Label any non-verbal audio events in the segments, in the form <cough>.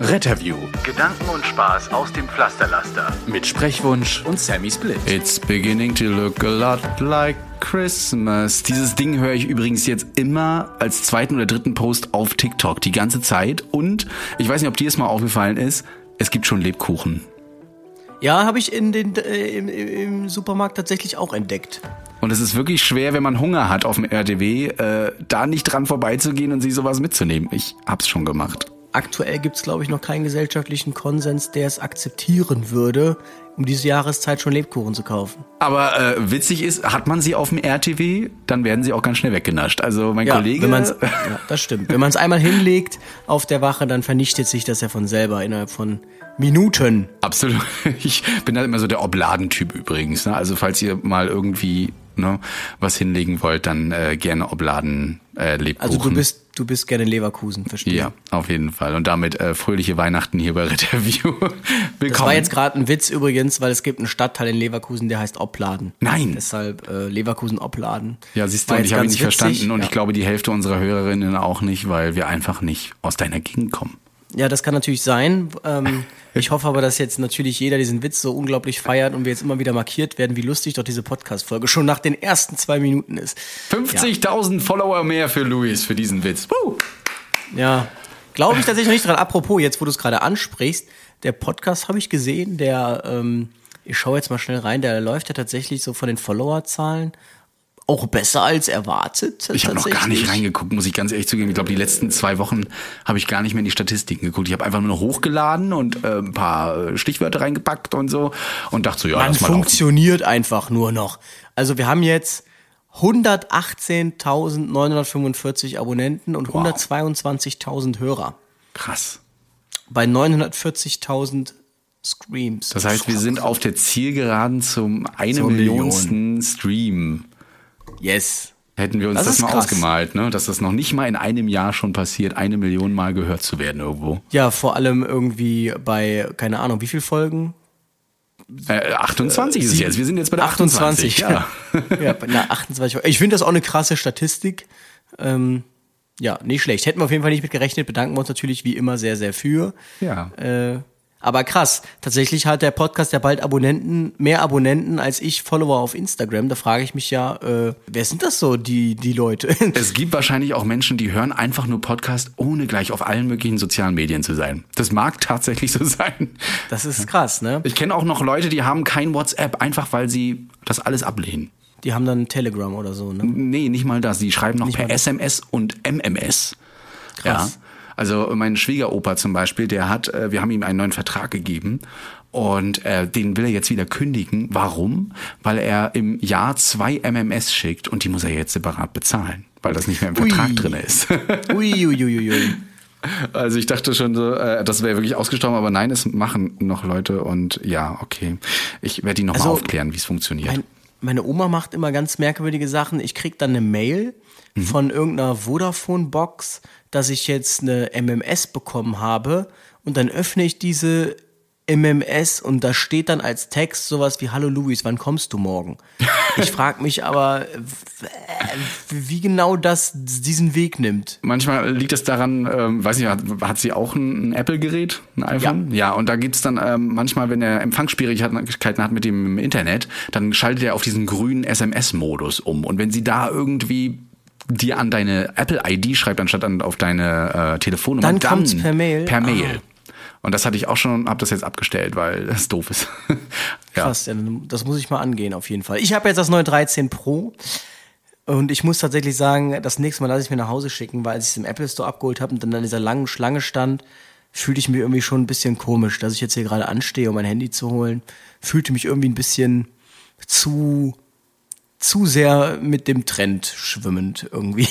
Retterview Gedanken und Spaß aus dem Pflasterlaster. mit Sprechwunsch und Sammy Split. It's beginning to look a lot like Christmas. Dieses Ding höre ich übrigens jetzt immer als zweiten oder dritten Post auf TikTok die ganze Zeit. Und ich weiß nicht, ob dir es mal aufgefallen ist, es gibt schon Lebkuchen. Ja, habe ich in den, äh, im, im Supermarkt tatsächlich auch entdeckt. Und es ist wirklich schwer, wenn man Hunger hat auf dem RDW, äh, da nicht dran vorbeizugehen und sich sowas mitzunehmen. Ich hab's schon gemacht. Aktuell gibt's glaube ich, noch keinen gesellschaftlichen Konsens, der es akzeptieren würde, um diese Jahreszeit schon Lebkuchen zu kaufen. Aber äh, witzig ist, hat man sie auf dem RTW, dann werden sie auch ganz schnell weggenascht. Also mein Ja, Kollege. wenn man's, <laughs> ja, das stimmt. Wenn man es einmal hinlegt auf der Wache, dann vernichtet sich das ja von selber innerhalb von Minuten. Absolut. <laughs> Ich bin da immer so der Obladentyp übrigens. Ne? Also falls ihr mal irgendwie ne, was hinlegen wollt, dann äh, gerne Obladen äh, Lebkuchen. Also du bist, du bist gerne Leverkusen, verstehe. ja, auf jeden Fall. Und damit äh, fröhliche Weihnachten hier bei Retterview. <laughs> Willkommen. Das war jetzt gerade ein Witz übrigens, weil es gibt einen Stadtteil in Leverkusen, der heißt Opladen. Nein. Deshalb äh, Leverkusen Opladen. ja, siehst du, und ich habe ihn nicht verstanden witzig. und ja. ich glaube die Hälfte unserer Hörerinnen auch nicht, weil wir einfach nicht aus deiner Gegend kommen. Ja, das kann natürlich sein. Ähm, ich hoffe aber, dass jetzt natürlich jeder diesen Witz so unglaublich feiert und wir jetzt immer wieder markiert werden, wie lustig doch diese Podcast-Folge schon nach den ersten zwei Minuten ist. 50.000 Follower mehr für Luis für diesen Witz. Woo! Ja, glaube ich tatsächlich noch nicht dran. Apropos, jetzt wo du es gerade ansprichst, der Podcast habe ich gesehen, der, ähm, ich schaue jetzt mal schnell rein, der läuft ja tatsächlich so von den Followerzahlen auch besser als erwartet. Ich habe noch gar nicht reingeguckt, muss ich ganz ehrlich zugeben. Ich glaube, die letzten zwei Wochen habe ich gar nicht mehr in die Statistiken geguckt. Ich habe einfach nur noch hochgeladen und äh, ein paar äh, Stichwörter reingepackt und so und dachte so, ja, Man lass mal laufen. funktioniert einfach nur noch. Also wir haben jetzt 118.945 Abonnenten und Wow. 122.000 Hörer Krass. bei 940.000 Streams. Das heißt, wir sind auf der Zielgeraden zum eine Zur Million. Millionsten Stream. Yes. Hätten wir uns Das das, mal krass. ausgemalt, ne? dass das noch nicht mal in einem Jahr schon passiert, eine Million Mal gehört zu werden irgendwo. Ja, vor allem irgendwie bei, keine Ahnung, wie viel Folgen? Äh, 28 ist es jetzt. Wir sind jetzt bei der 28. 28. ja. ja, bei einer 28 Folgen. Ich finde das auch eine krasse Statistik. Ähm, ja, nicht schlecht. Hätten wir auf jeden Fall nicht mit gerechnet. Bedanken wir uns natürlich wie immer sehr, sehr für. ja. Äh, aber krass, tatsächlich hat der Podcast ja bald Abonnenten, mehr Abonnenten als ich Follower auf Instagram. Da frage ich mich ja, äh, wer sind das so, die, die Leute? <laughs> Es gibt wahrscheinlich auch Menschen, die hören einfach nur Podcast, ohne gleich auf allen möglichen sozialen Medien zu sein. Das mag tatsächlich so sein. Das ist krass, ne? Ich kenne auch noch Leute, die haben kein WhatsApp, einfach weil sie das alles ablehnen. Die haben dann Telegram oder so, ne? Nee, nicht mal das. Die schreiben noch Nicht per. SMS und MMS. Krass. Ja. Also mein Schwiegeropa zum Beispiel, der hat, äh, wir haben ihm einen neuen Vertrag gegeben und äh, den will er jetzt wieder kündigen. Warum? Weil er im Jahr zwei MMS schickt und die muss er jetzt separat bezahlen, weil das nicht mehr im Vertrag Ui. drin ist. <laughs> Ui, ui, ui. Also ich dachte schon so, äh, das wäre wirklich ausgestorben, aber nein, es machen noch Leute und ja, okay. Ich werde ihn noch Also, aufklären, wie es funktioniert. Mein, meine Oma macht immer ganz merkwürdige Sachen. Ich krieg dann eine Mail Mhm. von irgendeiner Vodafone-Box, dass ich jetzt eine MMS bekommen habe und dann öffne ich diese MMS und da steht dann als Text sowas wie Hallo Luis, wann kommst du morgen? Ich <laughs> frage mich aber, wie genau das diesen Weg nimmt. Manchmal liegt es daran, ähm, weiß nicht, hat, hat sie auch ein, ein Apple-Gerät, ein iPhone? Ja. und da gibt's dann ähm, manchmal, wenn er Empfangsschwierigkeiten hat mit dem Internet, dann schaltet er auf diesen grünen SMS-Modus um. Und wenn sie da irgendwie dir an deine Apple-ID schreibt, anstatt an, auf deine äh, Telefonnummer, Dann kommt's per Mail? Per Mail. Ah. Und das hatte ich auch schon, habe das jetzt abgestellt, weil <laughs> das doof ist. <laughs> ja. Krass, ja, das muss ich mal angehen auf jeden Fall. Ich habe jetzt das neue 13 Pro und ich muss tatsächlich sagen, das nächste Mal lasse ich mir nach Hause schicken, weil als ich es im Apple Store abgeholt habe und dann an dieser langen Schlange stand, fühlte ich mich irgendwie schon ein bisschen komisch, dass ich jetzt hier gerade anstehe, um mein Handy zu holen. Fühlte mich irgendwie ein bisschen zu zu sehr mit dem Trend schwimmend irgendwie.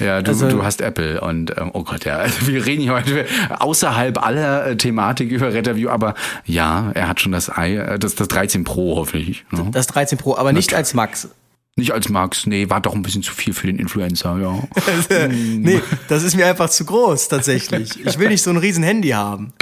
Ja, du, Also- du hast Apple und ähm, oh Gott, ja, also wir reden hier heute außerhalb aller äh, Thematik über Retterview, aber ja, er hat schon das i, äh, das, das 13 Pro hoffentlich. Ne? Das 13 Pro, aber nicht als Max. Nicht als Max, nee, war doch ein bisschen zu viel für den Influencer, ja. <laughs> nee, das ist mir einfach zu groß tatsächlich. Ich will nicht so ein riesen Handy haben.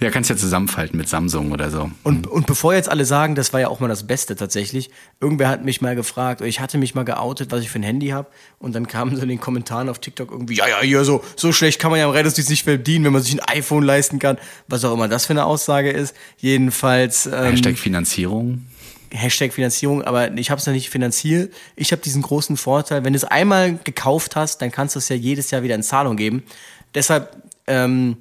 Ja, kannst ja zusammenfalten mit Samsung oder so. Und, und bevor jetzt alle sagen, das war ja auch mal das Beste tatsächlich, irgendwer hat mich mal gefragt, ich hatte mich mal geoutet, was ich für ein Handy habe, und dann kamen so in den Kommentaren auf TikTok irgendwie, ja, ja, hier, so, so schlecht kann man ja am Rettungsdienst nicht verdienen, wenn man sich ein iPhone leisten kann, was auch immer das für eine Aussage ist. Jedenfalls ähm, Hashtag Finanzierung. Hashtag Finanzierung, aber ich habe es noch nicht finanziert. Ich habe diesen großen Vorteil, wenn du es einmal gekauft hast, dann kannst du es ja jedes Jahr wieder in Zahlung geben. Deshalb ähm,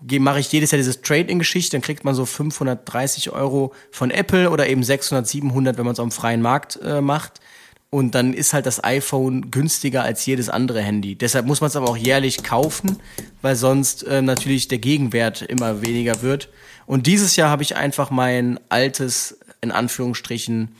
mache ich jedes Jahr dieses Trade-in-Geschichte, dann kriegt man so 530 Euro von Apple oder eben 600, 700, wenn man es am freien Markt äh, macht. Und dann ist halt das iPhone günstiger als jedes andere Handy. Deshalb muss man es aber auch jährlich kaufen, weil sonst äh, natürlich der Gegenwert immer weniger wird. Und dieses Jahr habe ich einfach mein altes, in Anführungsstrichen,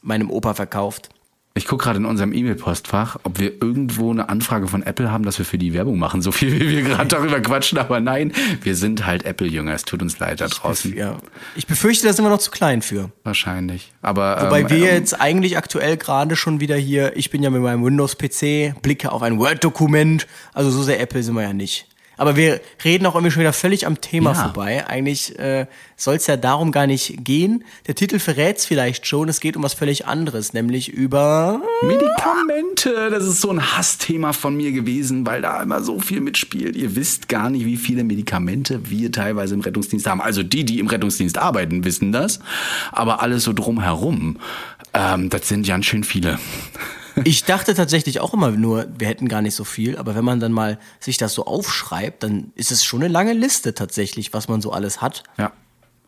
meinem Opa verkauft. Ich gucke gerade in unserem E-Mail-Postfach, ob wir irgendwo eine Anfrage von Apple haben, dass wir für die Werbung machen, so viel wie wir gerade darüber quatschen, aber nein, wir sind halt Apple-Jünger, es tut uns leid da draußen. Ja. Ich befürchte, da sind wir noch zu klein für. Wahrscheinlich. Aber Wobei ähm, wir ähm, jetzt eigentlich aktuell gerade schon wieder hier, ich bin ja mit meinem Windows-PC, blicke auf ein Word-Dokument, also so sehr Apple sind wir ja nicht. Aber wir reden auch irgendwie schon wieder völlig am Thema Ja. vorbei. Eigentlich äh, soll es ja darum gar nicht gehen. Der Titel verrät es vielleicht schon, es geht um was völlig anderes, nämlich über... Medikamente, das ist so ein Hassthema von mir gewesen, weil da immer so viel mitspielt. Ihr wisst gar nicht, wie viele Medikamente wir teilweise im Rettungsdienst haben. Also die, die im Rettungsdienst arbeiten, wissen das. Aber alles so drumherum, ähm, das sind ganz schön viele. <laughs> Ich dachte tatsächlich auch immer nur, wir hätten gar nicht so viel, aber wenn man dann mal sich das so aufschreibt, dann ist es schon eine lange Liste tatsächlich, was man so alles hat. Ja.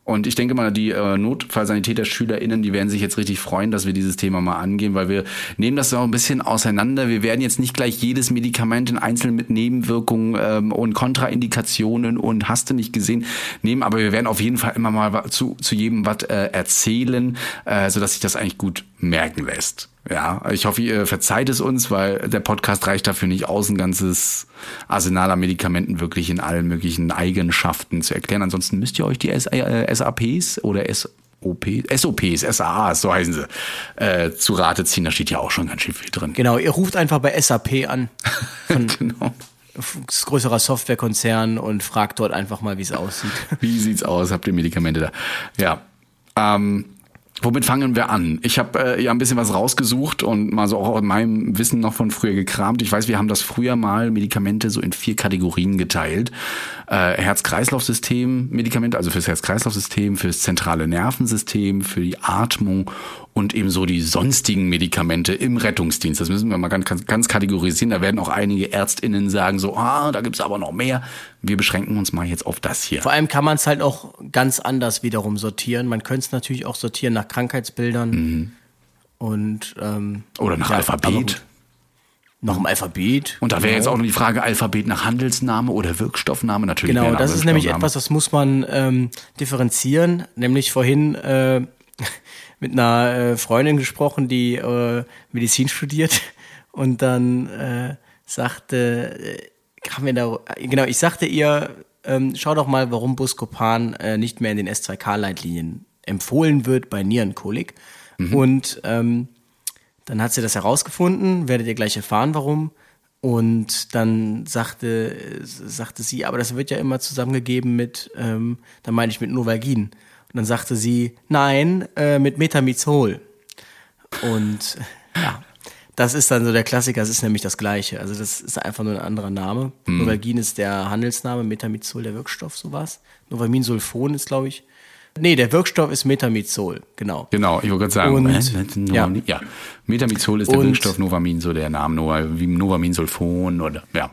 Und ich denke mal, die äh, Notfallsanitäter-SchülerInnen, die werden sich jetzt richtig freuen, dass wir dieses Thema mal angehen, weil wir nehmen das so ein bisschen auseinander. Wir werden jetzt nicht gleich jedes Medikament in einzeln mit Nebenwirkungen ähm, und Kontraindikationen und hast du nicht gesehen nehmen, aber wir werden auf jeden Fall immer mal zu, zu jedem was äh, erzählen, äh, sodass sich das eigentlich gut merken lässt. Ja, ich hoffe, ihr verzeiht es uns, weil der Podcast reicht dafür nicht aus, ein ganzes Arsenal an Medikamenten wirklich in allen möglichen Eigenschaften zu erklären. Ansonsten müsst ihr euch die S äh, SAPs oder SOP, SOPs, SAAs, so heißen sie, äh, zu Rate ziehen. Da steht ja auch schon ganz schön viel drin. Genau, ihr ruft einfach bei SAP an, <laughs> genau. größerer Softwarekonzern und fragt dort einfach mal, wie es aussieht. Wie sieht's aus? Habt ihr Medikamente da? Ja. Ähm, womit fangen wir an? Ich habe äh, ja ein bisschen was rausgesucht und mal so auch in meinem Wissen noch von früher gekramt. Ich weiß, wir haben das früher mal Medikamente so in vier Kategorien geteilt. Äh, Herz-Kreislauf-System Medikamente, also fürs Herz-Kreislauf-System, fürs zentrale Nervensystem, für die Atmung und eben so die sonstigen Medikamente im Rettungsdienst. Das müssen wir mal ganz, ganz, kategorisieren. Da werden auch einige ÄrztInnen sagen so, ah, da gibt's aber noch mehr. Wir beschränken uns mal jetzt auf das hier. Vor allem kann man es halt auch ganz anders wiederum sortieren. Man könnte es natürlich auch sortieren nach Krankheitsbildern und ähm, Oder nach ja, Alphabet. Noch im Alphabet. Und da wäre jetzt Genau. auch noch die Frage, Alphabet nach Handelsname oder Wirkstoffname natürlich. Genau, nach das ist nämlich etwas, das muss man ähm, differenzieren. Nämlich vorhin äh, <laughs> mit einer äh, Freundin gesprochen, die äh, Medizin studiert <laughs> und dann äh, sagte, äh, haben wir da, genau, ich sagte ihr, ähm, schau doch mal, warum Buscopan äh, nicht mehr in den S2K-Leitlinien empfohlen wird bei Nierenkolik. Und ähm, dann hat sie das herausgefunden, werdet ihr gleich erfahren, warum. Und dann sagte, sagte sie, aber das wird ja immer zusammengegeben mit, ähm, dann meine ich mit Novalgin. Und dann sagte sie, nein, äh, mit Metamizol. Und ja, das ist dann so der Klassiker, es ist nämlich das Gleiche. Also das ist einfach nur ein anderer Name. Novalgin ist der Handelsname, Metamizol der Wirkstoff, sowas. Novaminsulfon ist, glaube ich. Nee, der Wirkstoff ist Metamizol, genau. Genau, ich wollte gerade sagen, Und- äh, ja. Ja. Metamizol ist der Und- Wirkstoff, Novamin so der Name, wie Novaminsulfon oder ja.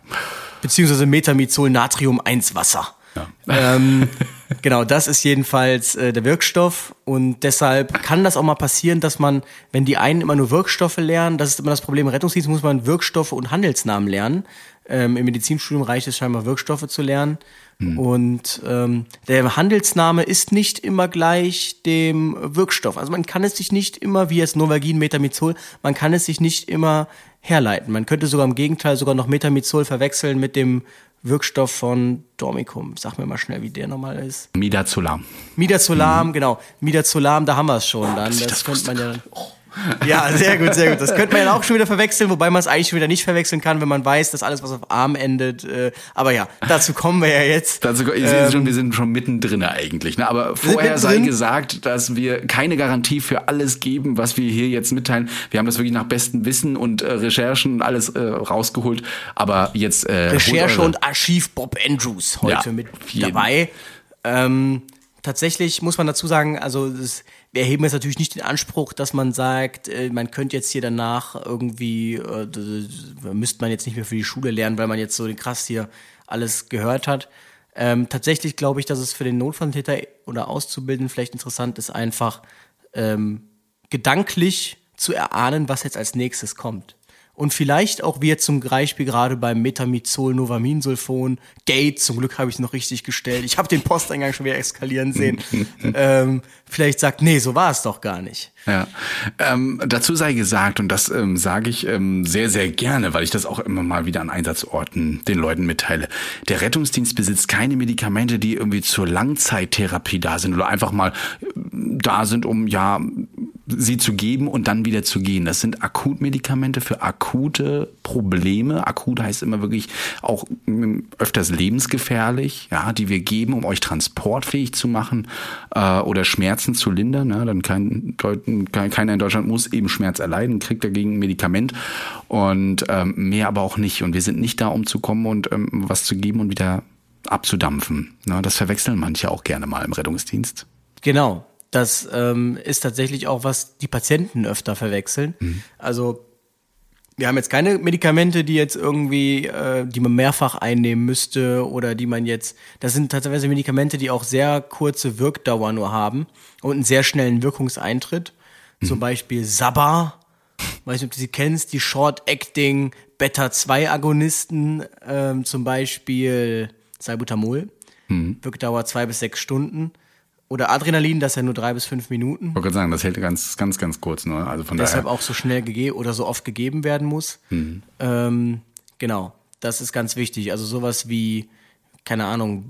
beziehungsweise Metamizol Natrium 1 Wasser. Ja. Ähm, <laughs> genau, das ist jedenfalls äh, der Wirkstoff und deshalb kann das auch mal passieren, dass man, wenn die einen immer nur Wirkstoffe lernen, das ist immer das Problem, im Rettungsdienst muss man Wirkstoffe und Handelsnamen lernen. Ähm, Im Medizinstudium reicht es scheinbar, Wirkstoffe zu lernen. Und ähm, der Handelsname ist nicht immer gleich dem Wirkstoff. Also man kann es sich nicht immer, wie jetzt Novagin, Metamizol, man kann es sich nicht immer herleiten. Man könnte sogar im Gegenteil sogar noch Metamizol verwechseln mit dem Wirkstoff von Dormicum. Sag mir mal schnell, wie der nochmal ist. Midazolam. Midazolam, genau. Midazolam, da haben wir es schon dann. Das, das könnte man ja dann. Ja, sehr gut, sehr gut. Das könnte man ja auch schon wieder verwechseln, wobei man es eigentlich schon wieder nicht verwechseln kann, wenn man weiß, dass alles, was auf Arm endet. Äh, aber ja, dazu kommen wir ja jetzt. Dazu, ihr seht schon, wir sind schon mittendrin eigentlich. Ne? Aber vorher sei gesagt, dass wir keine Garantie für alles geben, was wir hier jetzt mitteilen. Wir haben das wirklich nach bestem Wissen und äh, Recherchen und alles äh, rausgeholt. Aber jetzt äh, Recherche und Archiv Bob Andrews heute Ja, mit dabei. Ähm, tatsächlich muss man dazu sagen, also das, wir erheben jetzt natürlich nicht den Anspruch, dass man sagt, äh, man könnte jetzt hier danach irgendwie, äh, müsste man jetzt nicht mehr für die Schule lernen, weil man jetzt so den krass hier alles gehört hat. Ähm, tatsächlich glaube ich, dass es für den Notfalltäter oder Auszubildenden vielleicht interessant ist, einfach ähm, gedanklich zu erahnen, was jetzt als nächstes kommt. Und vielleicht auch jetzt zum Beispiel gerade beim Metamizol, Novaminsulfon, Gate, zum Glück habe ich es noch richtig gestellt. Ich habe den Posteingang schon wieder eskalieren sehen. <laughs> ähm, vielleicht sagt, nee, so war es doch gar nicht. Ja, ähm, dazu sei gesagt, und das ähm, sage ich ähm, sehr, sehr gerne, weil ich das auch immer mal wieder an Einsatzorten den Leuten mitteile. Der Rettungsdienst besitzt keine Medikamente, die irgendwie zur Langzeittherapie da sind oder einfach mal äh, da sind, um ja sie zu geben und dann wieder zu gehen. Das sind Akutmedikamente für akute Probleme. Akut heißt immer wirklich auch ähm, öfters lebensgefährlich, ja, die wir geben, um euch transportfähig zu machen äh, oder Schmerzen zu lindern. Ja, dann kein, kein, keiner in Deutschland muss eben Schmerz erleiden, kriegt dagegen ein Medikament und ähm, mehr aber auch nicht. Und wir sind nicht da, um zu kommen und ähm, was zu geben und wieder abzudampfen. Na, das verwechseln manche auch gerne mal im Rettungsdienst. Genau. Das ähm, ist tatsächlich auch, was die Patienten öfter verwechseln. Also wir haben jetzt keine Medikamente, die jetzt irgendwie, äh, die man mehrfach einnehmen müsste oder die man jetzt, das sind tatsächlich Medikamente, die auch sehr kurze Wirkdauer nur haben und einen sehr schnellen Wirkungseintritt. Zum Beispiel Sabba, weiß nicht, ob du sie kennst, die Short-Acting Beta-2-Agonisten, ähm, zum Beispiel Salbutamol, Wirkdauer zwei bis sechs Stunden. Oder Adrenalin, das ist ja nur drei bis fünf Minuten. Ich wollte gerade sagen, das hält ganz, ganz, ganz kurz nur. Also von deshalb daher. auch so schnell gegeben oder so oft gegeben werden muss. Ähm, genau, das ist ganz wichtig. Also sowas wie, keine Ahnung,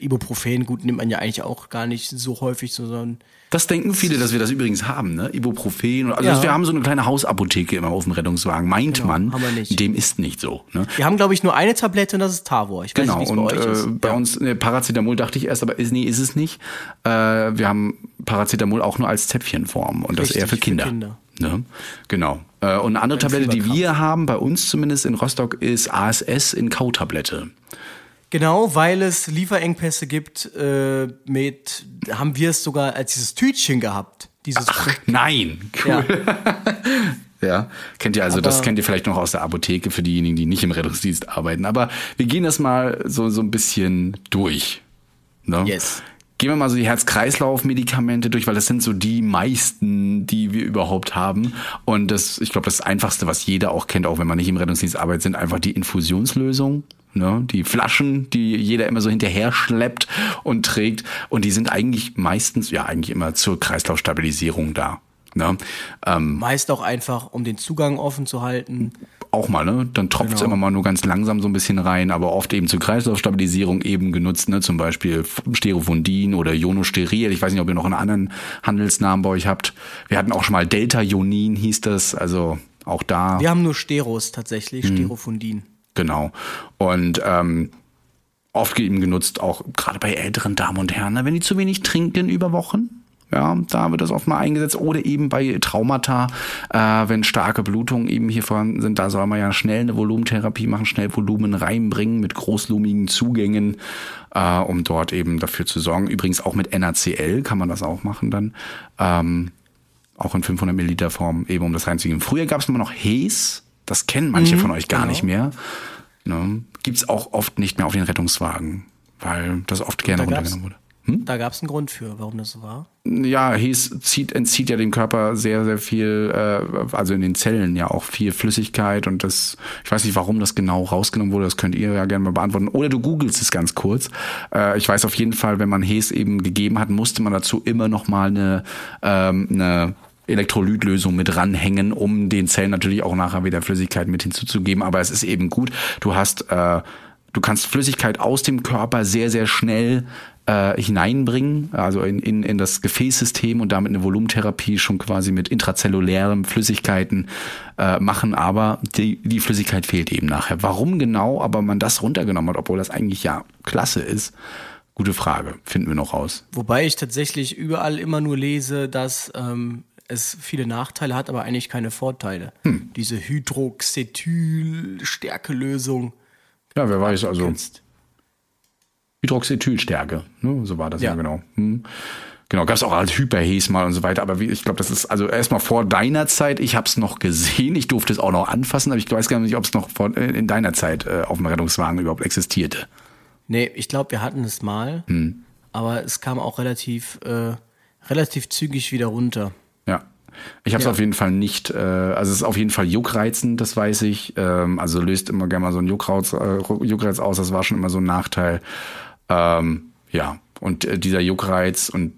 Ibuprofen, gut, nimmt man ja eigentlich auch gar nicht so häufig, sondern Das denken viele, dass wir das übrigens haben, ne? Ibuprofen. Also Ja. wir haben so eine kleine Hausapotheke immer auf dem Rettungswagen. Meint Genau, man, haben wir nicht. dem ist nicht so. Ne? wir haben, glaube ich, nur eine Tablette und das ist Tavor. Ich weiß Genau, nicht, wie bei euch äh, ist. bei uns ne, Paracetamol dachte ich erst, aber ist, nee, ist es nicht. Äh, wir haben Paracetamol auch nur als Zäpfchenform und das Richtig, eher für für Kinder. Kinder. Ne? Genau. Äh, und eine andere Tablette, die wir haben, bei uns zumindest in Rostock, ist ASS in Kautablette. Genau, weil es Lieferengpässe gibt, äh, mit, haben wir es sogar als dieses Tütchen gehabt. Dieses Nein, ja. cool. <laughs> Ja, kennt ihr also, das Aber- kennt ihr vielleicht noch aus der Apotheke für diejenigen, die nicht im Rettungsdienst arbeiten. Aber wir gehen das mal so, so ein bisschen durch. Ne? Yes. Gehen wir mal so die Herz-Kreislauf-Medikamente durch, weil das sind so die meisten, die wir überhaupt haben. Und das, ich glaube, das Einfachste, was jeder auch kennt, auch wenn man nicht im Rettungsdienst arbeitet, sind einfach die Infusionslösungen. Ne? Die Flaschen, die jeder immer so hinterher schleppt und trägt. Und die sind eigentlich meistens, ja, eigentlich immer zur Kreislaufstabilisierung da. Ne? Ähm, Meist auch einfach, um den Zugang offen zu halten. auch mal, ne? Dann tropft es Genau. immer mal nur ganz langsam so ein bisschen rein, aber oft eben zur Kreislaufstabilisierung eben genutzt, ne? Zum Beispiel Sterofondin oder Ionosteril. Ich weiß nicht, ob ihr noch einen anderen Handelsnamen bei euch habt. Wir hatten auch schon mal Delta-Ionin hieß das, also auch da. Wir haben nur Steros tatsächlich, Sterofundin. Genau. Und ähm, oft eben genutzt, auch gerade bei älteren Damen und Herren, ne, wenn die zu wenig trinken über Wochen. Ja, da wird das oft mal eingesetzt. Oder eben bei Traumata, äh, wenn starke Blutungen eben hier vorhanden sind, da soll man ja schnell eine Volumentherapie machen, schnell Volumen reinbringen mit großlumigen Zugängen, äh, um dort eben dafür zu sorgen. Übrigens auch mit NaCl kann man das auch machen dann. Ähm, auch in 500 Milliliter Form, eben um das reinzugeben. Früher gab es immer noch Hes, das kennen manche von euch gar genau. nicht mehr. Ne? Gibt's auch oft nicht mehr auf den Rettungswagen, weil das oft gerne Da runtergenommen wurde. Da gab es einen Grund für, warum das so war. Ja, Hes zieht, entzieht ja dem Körper sehr, sehr viel, äh, also in den Zellen ja auch viel Flüssigkeit und das, ich weiß nicht, warum das genau rausgenommen wurde, das könnt ihr ja gerne mal beantworten. Oder du googelst es ganz kurz. Äh, ich weiß auf jeden Fall, wenn man Hes eben gegeben hat, musste man dazu immer noch mal eine, ähm, eine Elektrolytlösung mit ranhängen, um den Zellen natürlich auch nachher wieder Flüssigkeit mit hinzuzugeben. Aber es ist eben gut. Du hast, äh, du kannst Flüssigkeit aus dem Körper sehr, sehr schnell äh, hineinbringen, also in, in, in das Gefäßsystem und damit eine Volumentherapie schon quasi mit intrazellulären Flüssigkeiten äh, machen, aber die, die Flüssigkeit fehlt eben nachher. Warum genau aber man das runtergenommen hat, obwohl das eigentlich ja klasse ist, gute Frage, finden wir noch raus. Wobei ich tatsächlich überall immer nur lese, dass ähm, es viele Nachteile hat, aber eigentlich keine Vorteile. Hm. Diese Hydroxethyl-Stärkelösung. Ja, wer weiß, also Kennst. Hydroxethylstärke, ne? so war das ja, Ja. genau. Hm. Genau, gab es auch als Hyperhes mal und so weiter, aber wie, ich glaube, das ist also erstmal vor deiner Zeit, ich habe es noch gesehen, ich durfte es auch noch anfassen, aber ich weiß gar nicht, ob es noch vor, in deiner Zeit äh, auf dem Rettungswagen überhaupt existierte. Nee, ich glaube, wir hatten es mal, Hm. aber es kam auch relativ, äh, relativ zügig wieder runter. Ja. Ich habe es Ja. auf jeden Fall nicht, äh, also es ist auf jeden Fall juckreizend, das weiß ich. Ähm, also löst immer gerne mal so ein Juckreiz, äh, Juckreiz aus, das war schon immer so ein Nachteil. Ähm, ja, und äh, dieser Juckreiz und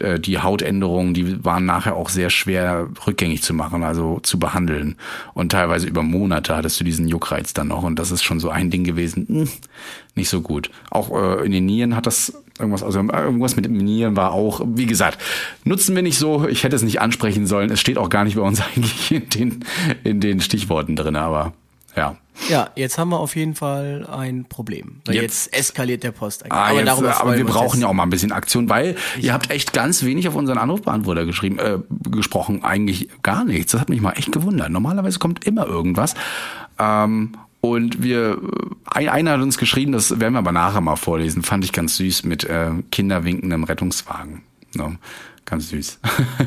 äh, die Hautänderungen, die waren nachher auch sehr schwer rückgängig zu machen, also zu behandeln. Und teilweise über Monate hattest du diesen Juckreiz dann noch. Und das ist schon so ein Ding gewesen, hm, nicht so gut. Auch äh, in den Nieren hat das irgendwas, also irgendwas mit Nieren war auch, wie gesagt, nutzen wir nicht so. Ich hätte es nicht ansprechen sollen. Es steht auch gar nicht bei uns <laughs> eigentlich in den, in den Stichworten drin, aber ja. Ja, jetzt haben wir auf jeden Fall ein Problem. Weil Jetzt- Jetzt, eskaliert der Posteingang. Ah, jetzt, darüber aber freuen wir brauchen ja auch mal ein bisschen Aktion, weil ihr habt echt ganz wenig auf unseren Anrufbeantworter geschrieben, äh, gesprochen, eigentlich gar nichts. Das hat mich mal echt gewundert. Normalerweise kommt immer irgendwas. Ähm, und wir, ein, einer hat uns geschrieben, das werden wir aber nachher mal vorlesen, fand ich ganz süß mit äh, Kinderwinkendem Rettungswagen. No, ganz süß.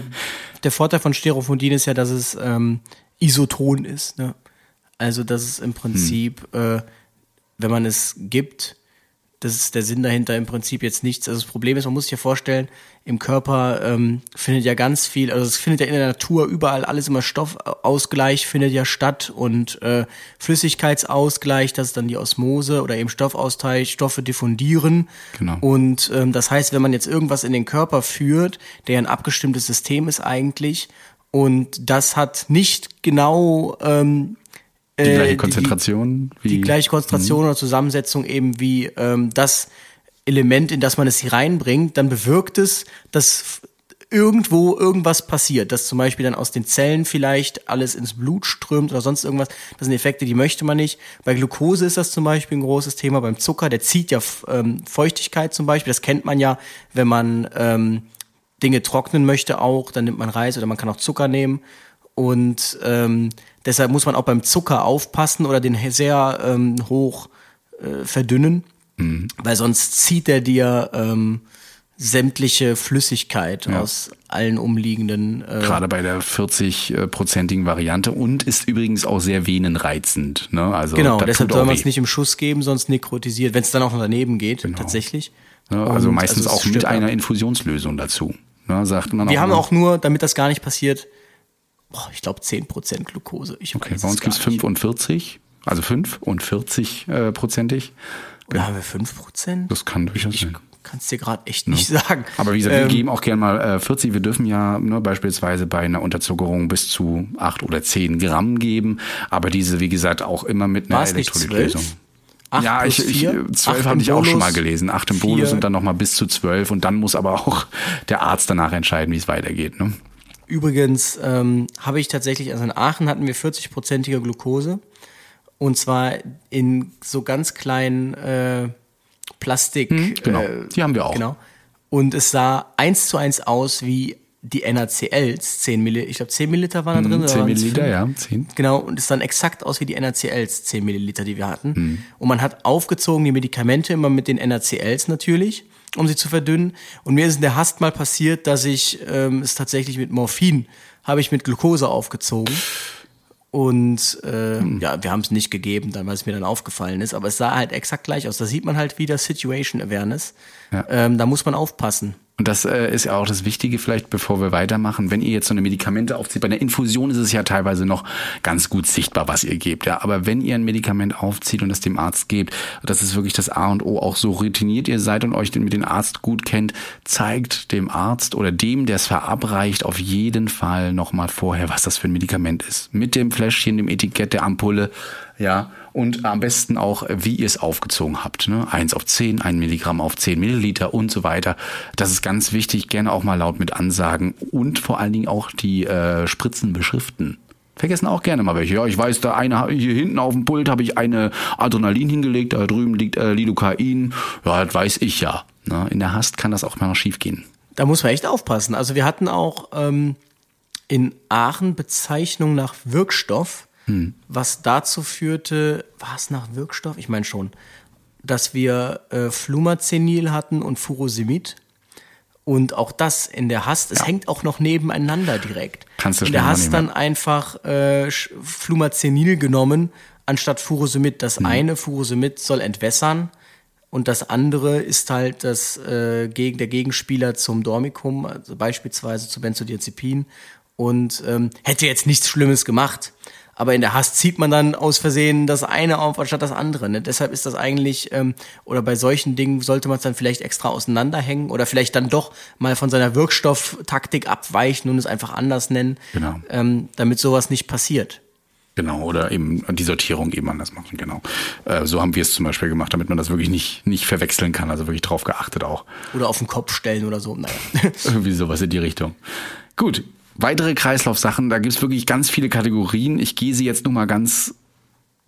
<laughs> Der Vorteil von Stereophondin ist ja, dass es ähm, isoton ist. Ne? Also, dass es im Prinzip, Hm. äh, wenn man es gibt, das ist der Sinn dahinter im Prinzip jetzt nichts. Also das Problem ist, man muss sich ja vorstellen, im Körper ähm, findet ja ganz viel, also es findet ja in der Natur überall alles immer Stoffausgleich findet ja statt und äh, Flüssigkeitsausgleich, das ist dann die Osmose oder eben Stoffaustausch, Stoffe diffundieren. Genau. Und ähm, das heißt, wenn man jetzt irgendwas in den Körper führt, der ein abgestimmtes System ist eigentlich, und das hat nicht genau ähm, Die äh, gleiche Konzentration wie. die gleiche Konzentration oder Zusammensetzung eben wie ähm, das Element, in das man es hier reinbringt, dann bewirkt es, dass irgendwo irgendwas passiert, dass zum Beispiel dann aus den Zellen vielleicht alles ins Blut strömt oder sonst irgendwas. Das sind Effekte, die möchte man nicht. Bei Glucose ist das zum Beispiel ein großes Thema. Beim Zucker, der zieht ja ähm, Feuchtigkeit zum Beispiel. Das kennt man ja, wenn man ähm, Dinge trocknen möchte auch, dann nimmt man Reis oder man kann auch Zucker nehmen. Und ähm, deshalb muss man auch beim Zucker aufpassen oder den sehr ähm, hoch äh, verdünnen, weil sonst zieht er dir ähm, sämtliche Flüssigkeit aus allen umliegenden. Äh, Gerade bei der 40-prozentigen Variante und ist übrigens auch sehr venenreizend. Ne? Also genau, deshalb soll auch man es nicht im Schuss geben, sonst nekrotisiert, wenn es dann auch noch daneben geht, tatsächlich. Ne? Also Und- meistens also auch mit einer Infusionslösung dazu. Ne? Sagt man Wir haben immer. auch nur, damit das gar nicht passiert, boah, ich glaube 10% Glucose. Ich Okay, bei es uns gibt's nicht. 45, also 45 äh, prozentig. Oder haben wir 5%? Das kann durchaus sein. Kannst dir gerade echt nicht sagen. Aber wie gesagt, Ähm, wir geben auch gerne mal äh, 40. Wir dürfen ja ne, beispielsweise bei einer Unterzuckerung bis zu 8 oder 10 Gramm geben. Aber diese, wie gesagt, auch immer mit einer es Elektrolytlösung. 12? Acht Ja, plus ich, ich, vier? 12 Acht habe ich auch schon mal gelesen. 8 im vier- und dann nochmal bis zu 12. Und dann muss aber auch der Arzt danach entscheiden, wie es weitergeht. Ne? Übrigens ähm, habe ich tatsächlich, also in Aachen hatten wir 40-prozentige Glucose. Und zwar in so ganz kleinen äh, Plastik. genau. Äh, Die haben wir auch. Genau. Und es sah eins zu eins aus wie die NaCls, 10 Milliliter, ich glaube 10 Milliliter waren da drin. oder 10 waren's Milliliter, ja, 10. Genau, und es dann exakt aus wie die NaCls, 10 Milliliter, die wir hatten. Hm. Und man hat aufgezogen die Medikamente immer mit den NaCls natürlich, um sie zu verdünnen. Und mir ist in der Hast mal passiert, dass ich ähm, es tatsächlich mit Morphin habe ich mit Glucose aufgezogen. Und äh, ja, wir haben es nicht gegeben, dann, weil es mir dann aufgefallen ist. Aber es sah halt exakt gleich aus. Da sieht man halt wieder Situation Awareness. Ja. Ähm, da muss man aufpassen. Und das äh, ist ja auch das Wichtige, vielleicht bevor wir weitermachen. Wenn ihr jetzt so eine Medikamente aufzieht, bei einer Infusion ist es ja teilweise noch ganz gut sichtbar, was ihr gebt. Ja, aber wenn ihr ein Medikament aufzieht und das dem Arzt gebt, das ist wirklich das A und O, auch so routiniert ihr seid und euch mit dem Arzt gut kennt, zeigt dem Arzt oder dem, der es verabreicht, auf jeden Fall nochmal vorher, was das für ein Medikament ist. Mit dem Fläschchen, dem Etikett der Ampulle, ja, und am besten auch, wie ihr es aufgezogen habt. Ne? Eins auf zehn, ein Milligramm auf zehn Milliliter und so weiter. Das ist ganz wichtig, gerne auch mal laut mit Ansagen und vor allen Dingen auch die äh, Spritzen beschriften. Vergessen auch gerne mal welche. Ja, ich weiß, da eine hier hinten auf dem Pult habe ich eine Adrenalin hingelegt, da drüben liegt äh, Lidocain. Ja, das weiß ich ja. Ne? In der Hast kann das auch mal schief gehen. Da muss man echt aufpassen. Also wir hatten auch ähm, in Aachen Bezeichnung nach Wirkstoff, was dazu führte, war es nach Wirkstoff? Ich meine schon, dass wir äh, Flumazenil hatten und Furosemid. Und auch das in der Hast, es hängt auch noch nebeneinander direkt. Kannst du in der Hast dann einfach äh, Flumazenil genommen anstatt Furosemid. Das eine Furosemid soll entwässern und das andere ist halt das äh, gegen der Gegenspieler zum Dormicum, also beispielsweise zu Benzodiazepin und ähm, hätte jetzt nichts Schlimmes gemacht. Aber in der Hast zieht man dann aus Versehen das eine auf anstatt das andere. Ne? Deshalb ist das eigentlich, ähm, oder bei solchen Dingen sollte man es dann vielleicht extra auseinanderhängen oder vielleicht dann doch mal von seiner Wirkstofftaktik abweichen und es einfach anders nennen, Genau. ähm, damit sowas nicht passiert. Genau, oder eben die Sortierung eben anders machen, genau. Äh, so haben wir es zum Beispiel gemacht, damit man das wirklich nicht, nicht verwechseln kann, also wirklich drauf geachtet auch. Oder auf den Kopf stellen oder so. Naja. <laughs> Irgendwie sowas in die Richtung. Gut, weitere Kreislaufsachen, da gibt's wirklich ganz viele Kategorien. Ich gehe sie jetzt nur mal ganz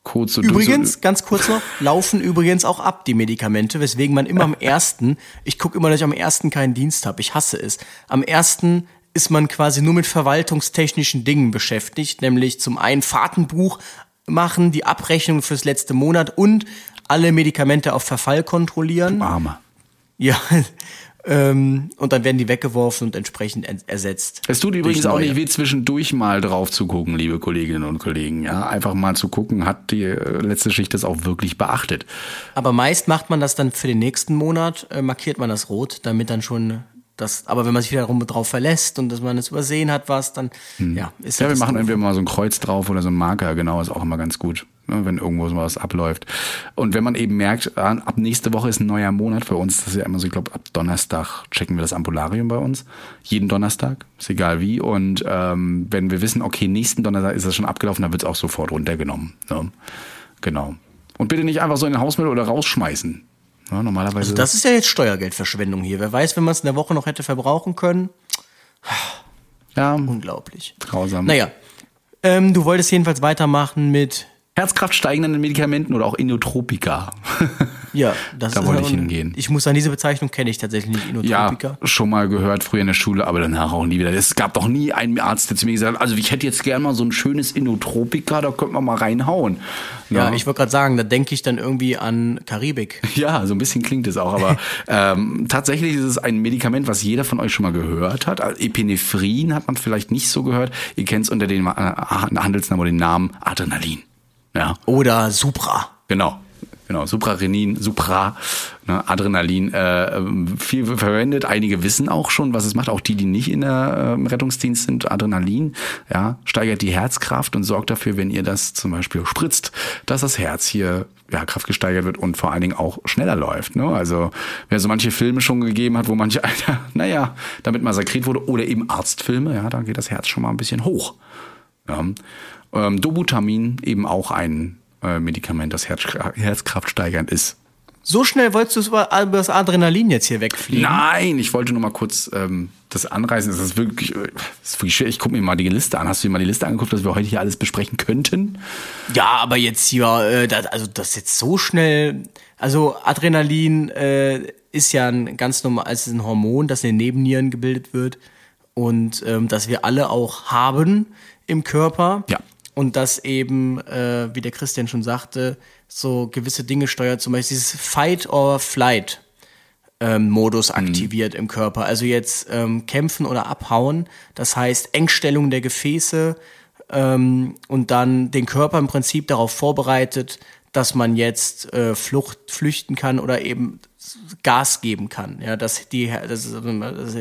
kurz so Übrigens, ganz kurz noch, laufen übrigens auch ab, die Medikamente, weswegen man immer am <laughs> ersten, ich gucke immer, dass ich am ersten keinen Dienst habe, ich hasse es. Am ersten ist man quasi nur mit verwaltungstechnischen Dingen beschäftigt, nämlich zum einen Fahrtenbuch machen, die Abrechnung fürs letzte Monat und alle Medikamente auf Verfall kontrollieren. Arme. Ja, ähm, und dann werden die weggeworfen und entsprechend en- ersetzt. Es tut übrigens auch nicht weh, zwischendurch mal drauf zu gucken, liebe Kolleginnen und Kollegen. Ja, einfach mal zu gucken, hat die äh, letzte Schicht das auch wirklich beachtet. Aber meist macht man das dann für den nächsten Monat, äh, markiert man das rot, damit dann schon das, aber wenn man sich wiederum drauf verlässt und dass man es übersehen hat, was, dann, ja, ist Ja, wir machen doof. entweder mal so ein Kreuz drauf oder so ein Marker, genau, ist auch immer ganz gut, wenn irgendwo so was abläuft. Und wenn man eben merkt, ah, ab nächste Woche ist ein neuer Monat, bei uns ist das ja immer so, ich glaube, ab Donnerstag checken wir das Ampularium bei uns. Jeden Donnerstag, ist egal wie. Und ähm, wenn wir wissen, okay, nächsten Donnerstag ist das schon abgelaufen, dann wird es auch sofort runtergenommen. Ne? Genau. Und bitte nicht einfach so in den Hausmüll oder rausschmeißen. Ja, normalerweise. Also das ist ja jetzt Steuergeldverschwendung hier. Wer weiß, wenn man es in der Woche noch hätte verbrauchen können. ja, Unglaublich. grausam. Naja, ähm, du wolltest jedenfalls weitermachen mit, Herzkraftsteigenden Medikamenten oder auch Inotropika. <laughs> ja, das Da ist wollte ja- ich hingehen. Ich muss sagen, diese Bezeichnung kenne ich tatsächlich nicht, Ja, Inotropika. schon mal gehört früher in der Schule, aber danach auch nie wieder. Es gab doch nie einen Arzt, der zu mir gesagt hat, also ich hätte jetzt gern mal so ein schönes Inotropika, da könnte man mal reinhauen. Ja, ich wollte gerade sagen, da denke ich dann irgendwie an Karibik. <laughs> Ja, so ein bisschen klingt es auch, aber <laughs> ähm, tatsächlich ist es ein Medikament, was jeder von euch schon mal gehört hat. Also Epinephrin hat man vielleicht nicht so gehört. Ihr kennt es unter dem äh, Handelsnamen oder den Namen Adrenalin. Ja, Oder Supra. Genau. Genau, Suprarenin, Supra, ne, Adrenalin, äh, viel verwendet. Einige wissen auch schon, was es macht. Auch die, die nicht in der ähm, Rettungsdienst sind. Adrenalin, ja, steigert die Herzkraft und sorgt dafür, wenn ihr das zum Beispiel spritzt, dass das Herz hier ja, Kraft gesteigert wird und vor allen Dingen auch schneller läuft. Ne? Also wer so manche Filme schon gegeben hat, wo manche, <laughs> Alter, naja, damit massakriert wurde, oder eben Arztfilme, ja, da geht das Herz schon mal ein bisschen hoch. Ja. Ähm, Dobutamin eben auch ein äh, Medikament, das Herz, herzkraftsteigernd ist. So schnell wolltest du es über das Adrenalin jetzt hier wegfliegen? Nein, ich wollte nur mal kurz ähm, das anreißen. Das ist wirklich, äh, das ist wirklich schwer. Ich gucke mir mal die Liste an. Hast du dir mal die Liste angeguckt, dass wir heute hier alles besprechen könnten? Ja, aber jetzt hier, äh, das, also das jetzt so schnell, also Adrenalin äh, ist ja ein ganz normal, es ist ein Hormon, das in den Nebennieren gebildet wird und ähm, das wir alle auch haben im Körper. Ja. Und das eben, äh, wie der Christian schon sagte, so gewisse Dinge steuert, zum Beispiel dieses Fight or Flight. Ähm, Modus aktiviert im Körper. Also jetzt ähm, kämpfen oder abhauen, das heißt Engstellung der Gefäße, ähm, und dann den Körper im Prinzip darauf vorbereitet, dass man jetzt äh, Flucht flüchten kann oder eben Gas geben kann. Ja, dass die das, ist, das,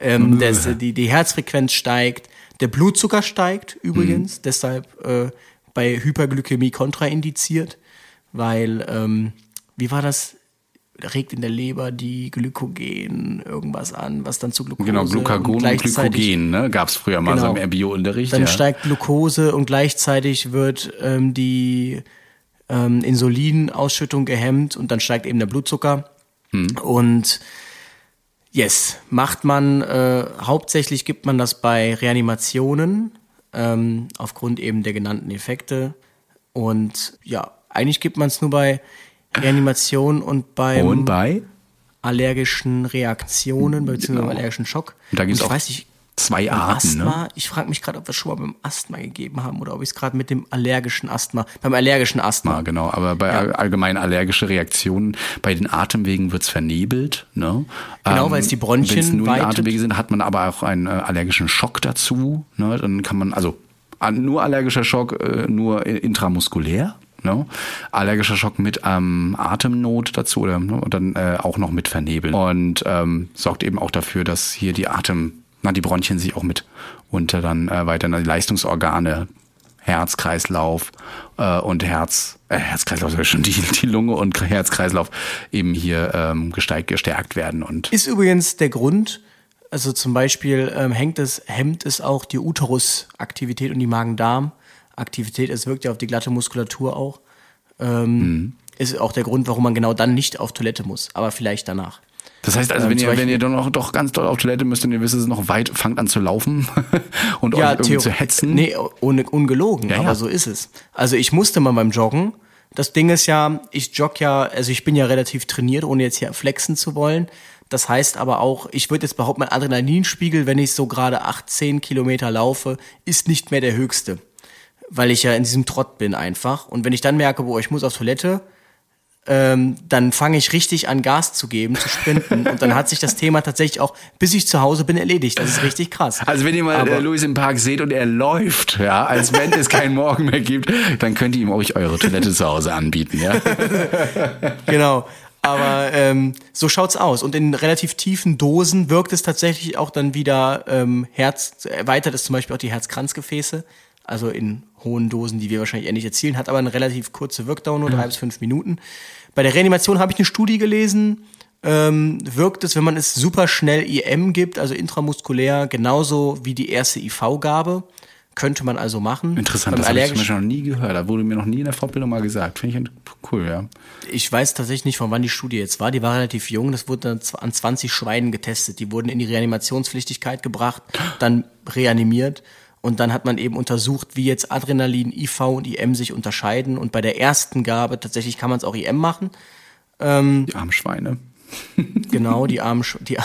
ähm, das, die, die Herzfrequenz steigt, der Blutzucker steigt übrigens, deshalb äh, bei Hyperglykämie kontraindiziert, weil ähm, wie war das? regt in der Leber die Glykogen irgendwas an, was dann zu Glucose Genau, Glucagon und, Glykogen, ne? Gab es früher mal Genau. so im Bio-Unterricht. Dann ja. steigt Glucose und gleichzeitig wird ähm, die ähm, Insulinausschüttung gehemmt und dann steigt eben der Blutzucker. Hm. Und yes, macht man, äh, hauptsächlich gibt man das bei Reanimationen, ähm, aufgrund eben der genannten Effekte. Und ja, eigentlich gibt man es nur bei Reanimation und beim Und bei allergischen Reaktionen, beziehungsweise allergischen Schock. Und da gibt's Und ich auch weiß nicht, zwei Arten, ne? Asthma, ich frage mich gerade, ob wir es schon mal beim Asthma gegeben haben oder ob ich es gerade mit dem allergischen Asthma, beim allergischen Asthma. Ja, genau, aber bei all- allgemein allergische Reaktionen, bei den Atemwegen wird's vernebelt. Ne? Genau, weil es die Bronchien Wenn es nur die. Atemwege sind, hat man aber auch einen äh, allergischen Schock dazu. Ne? Dann kann man, also nur allergischer Schock, äh, nur intramuskulär. Ne? Allergischer Schock mit ähm, Atemnot dazu oder ne? und dann äh, auch noch mit Vernebeln. Und ähm, sorgt eben auch dafür, dass hier die Atem, na, die Bronchien sich auch mit unter dann äh, weiter die Leistungsorgane Herzkreislauf äh, und Herz, äh, Herzkreislauf soll schon die, die Lunge und Herzkreislauf eben hier ähm, gesteig, gestärkt werden und Ist übrigens der Grund, also zum Beispiel ähm, hängt es, hemmt es auch die Uterusaktivität und die Magen-Darm-Aktivität. Es wirkt ja auf die glatte Muskulatur auch. Ähm, Mhm. Ist auch der Grund, warum man genau dann nicht auf Toilette muss, aber vielleicht danach. Das heißt also, Ähm, wenn ihr, wenn ihr dann noch doch ganz doll auf Toilette müsst und ihr wisst, es ist noch weit, fangt an zu laufen <laughs> und euch irgendwie zu hetzen. Nee, ohne, ungelogen, Ja, aber ja. so ist es. Also ich musste mal beim Joggen. Das Ding ist ja, ich jogge ja, also ich bin ja relativ trainiert, ohne jetzt hier flexen zu wollen. Das heißt aber auch, ich würde jetzt behaupten, mein Adrenalinspiegel, wenn ich so gerade 8, 10 Kilometer laufe, ist nicht mehr der höchste. Weil ich ja in diesem Trott bin einfach. Und wenn ich dann merke, boah, ich muss auf Toilette, ähm, dann fange ich richtig an Gas zu geben, zu sprinten. und dann hat sich das Thema tatsächlich auch, bis ich zu Hause bin, erledigt. Das ist richtig krass. Also wenn ihr mal Aber- äh, Luis im Park seht und er läuft, ja, als wenn es keinen Morgen mehr gibt, dann könnt ihr ihm euch eure Toilette zu Hause anbieten, ja. <laughs> Genau. Aber ähm, so schaut's aus. Und in relativ tiefen Dosen wirkt es tatsächlich auch dann wieder ähm, Herz, erweitert es zum Beispiel auch die Herzkranzgefäße. Also in hohen Dosen, die wir wahrscheinlich eher nicht erzielen, hat aber eine relativ kurze Wirkdauer, nur drei bis fünf Minuten. Bei der Reanimation habe ich eine Studie gelesen. Ähm, wirkt es, wenn man es super schnell IM gibt, also intramuskulär, genauso wie die erste IV-Gabe. Könnte man also machen. Interessant, Beim das habe ich zum Beispiel noch nie gehört. Da wurde mir noch nie in der Fortbildung mal gesagt. Finde ich cool, ja. Ich weiß tatsächlich nicht, von wann die Studie jetzt war. Die war relativ jung. Das wurde an 20 Schweinen getestet. Die wurden in die Reanimationspflichtigkeit gebracht, dann reanimiert. Und dann hat man eben untersucht, wie jetzt Adrenalin, IV und IM sich unterscheiden. Und bei der ersten Gabe, tatsächlich kann man es auch IM machen. Die armen Schweine. <laughs> Genau, die armen, Sch die,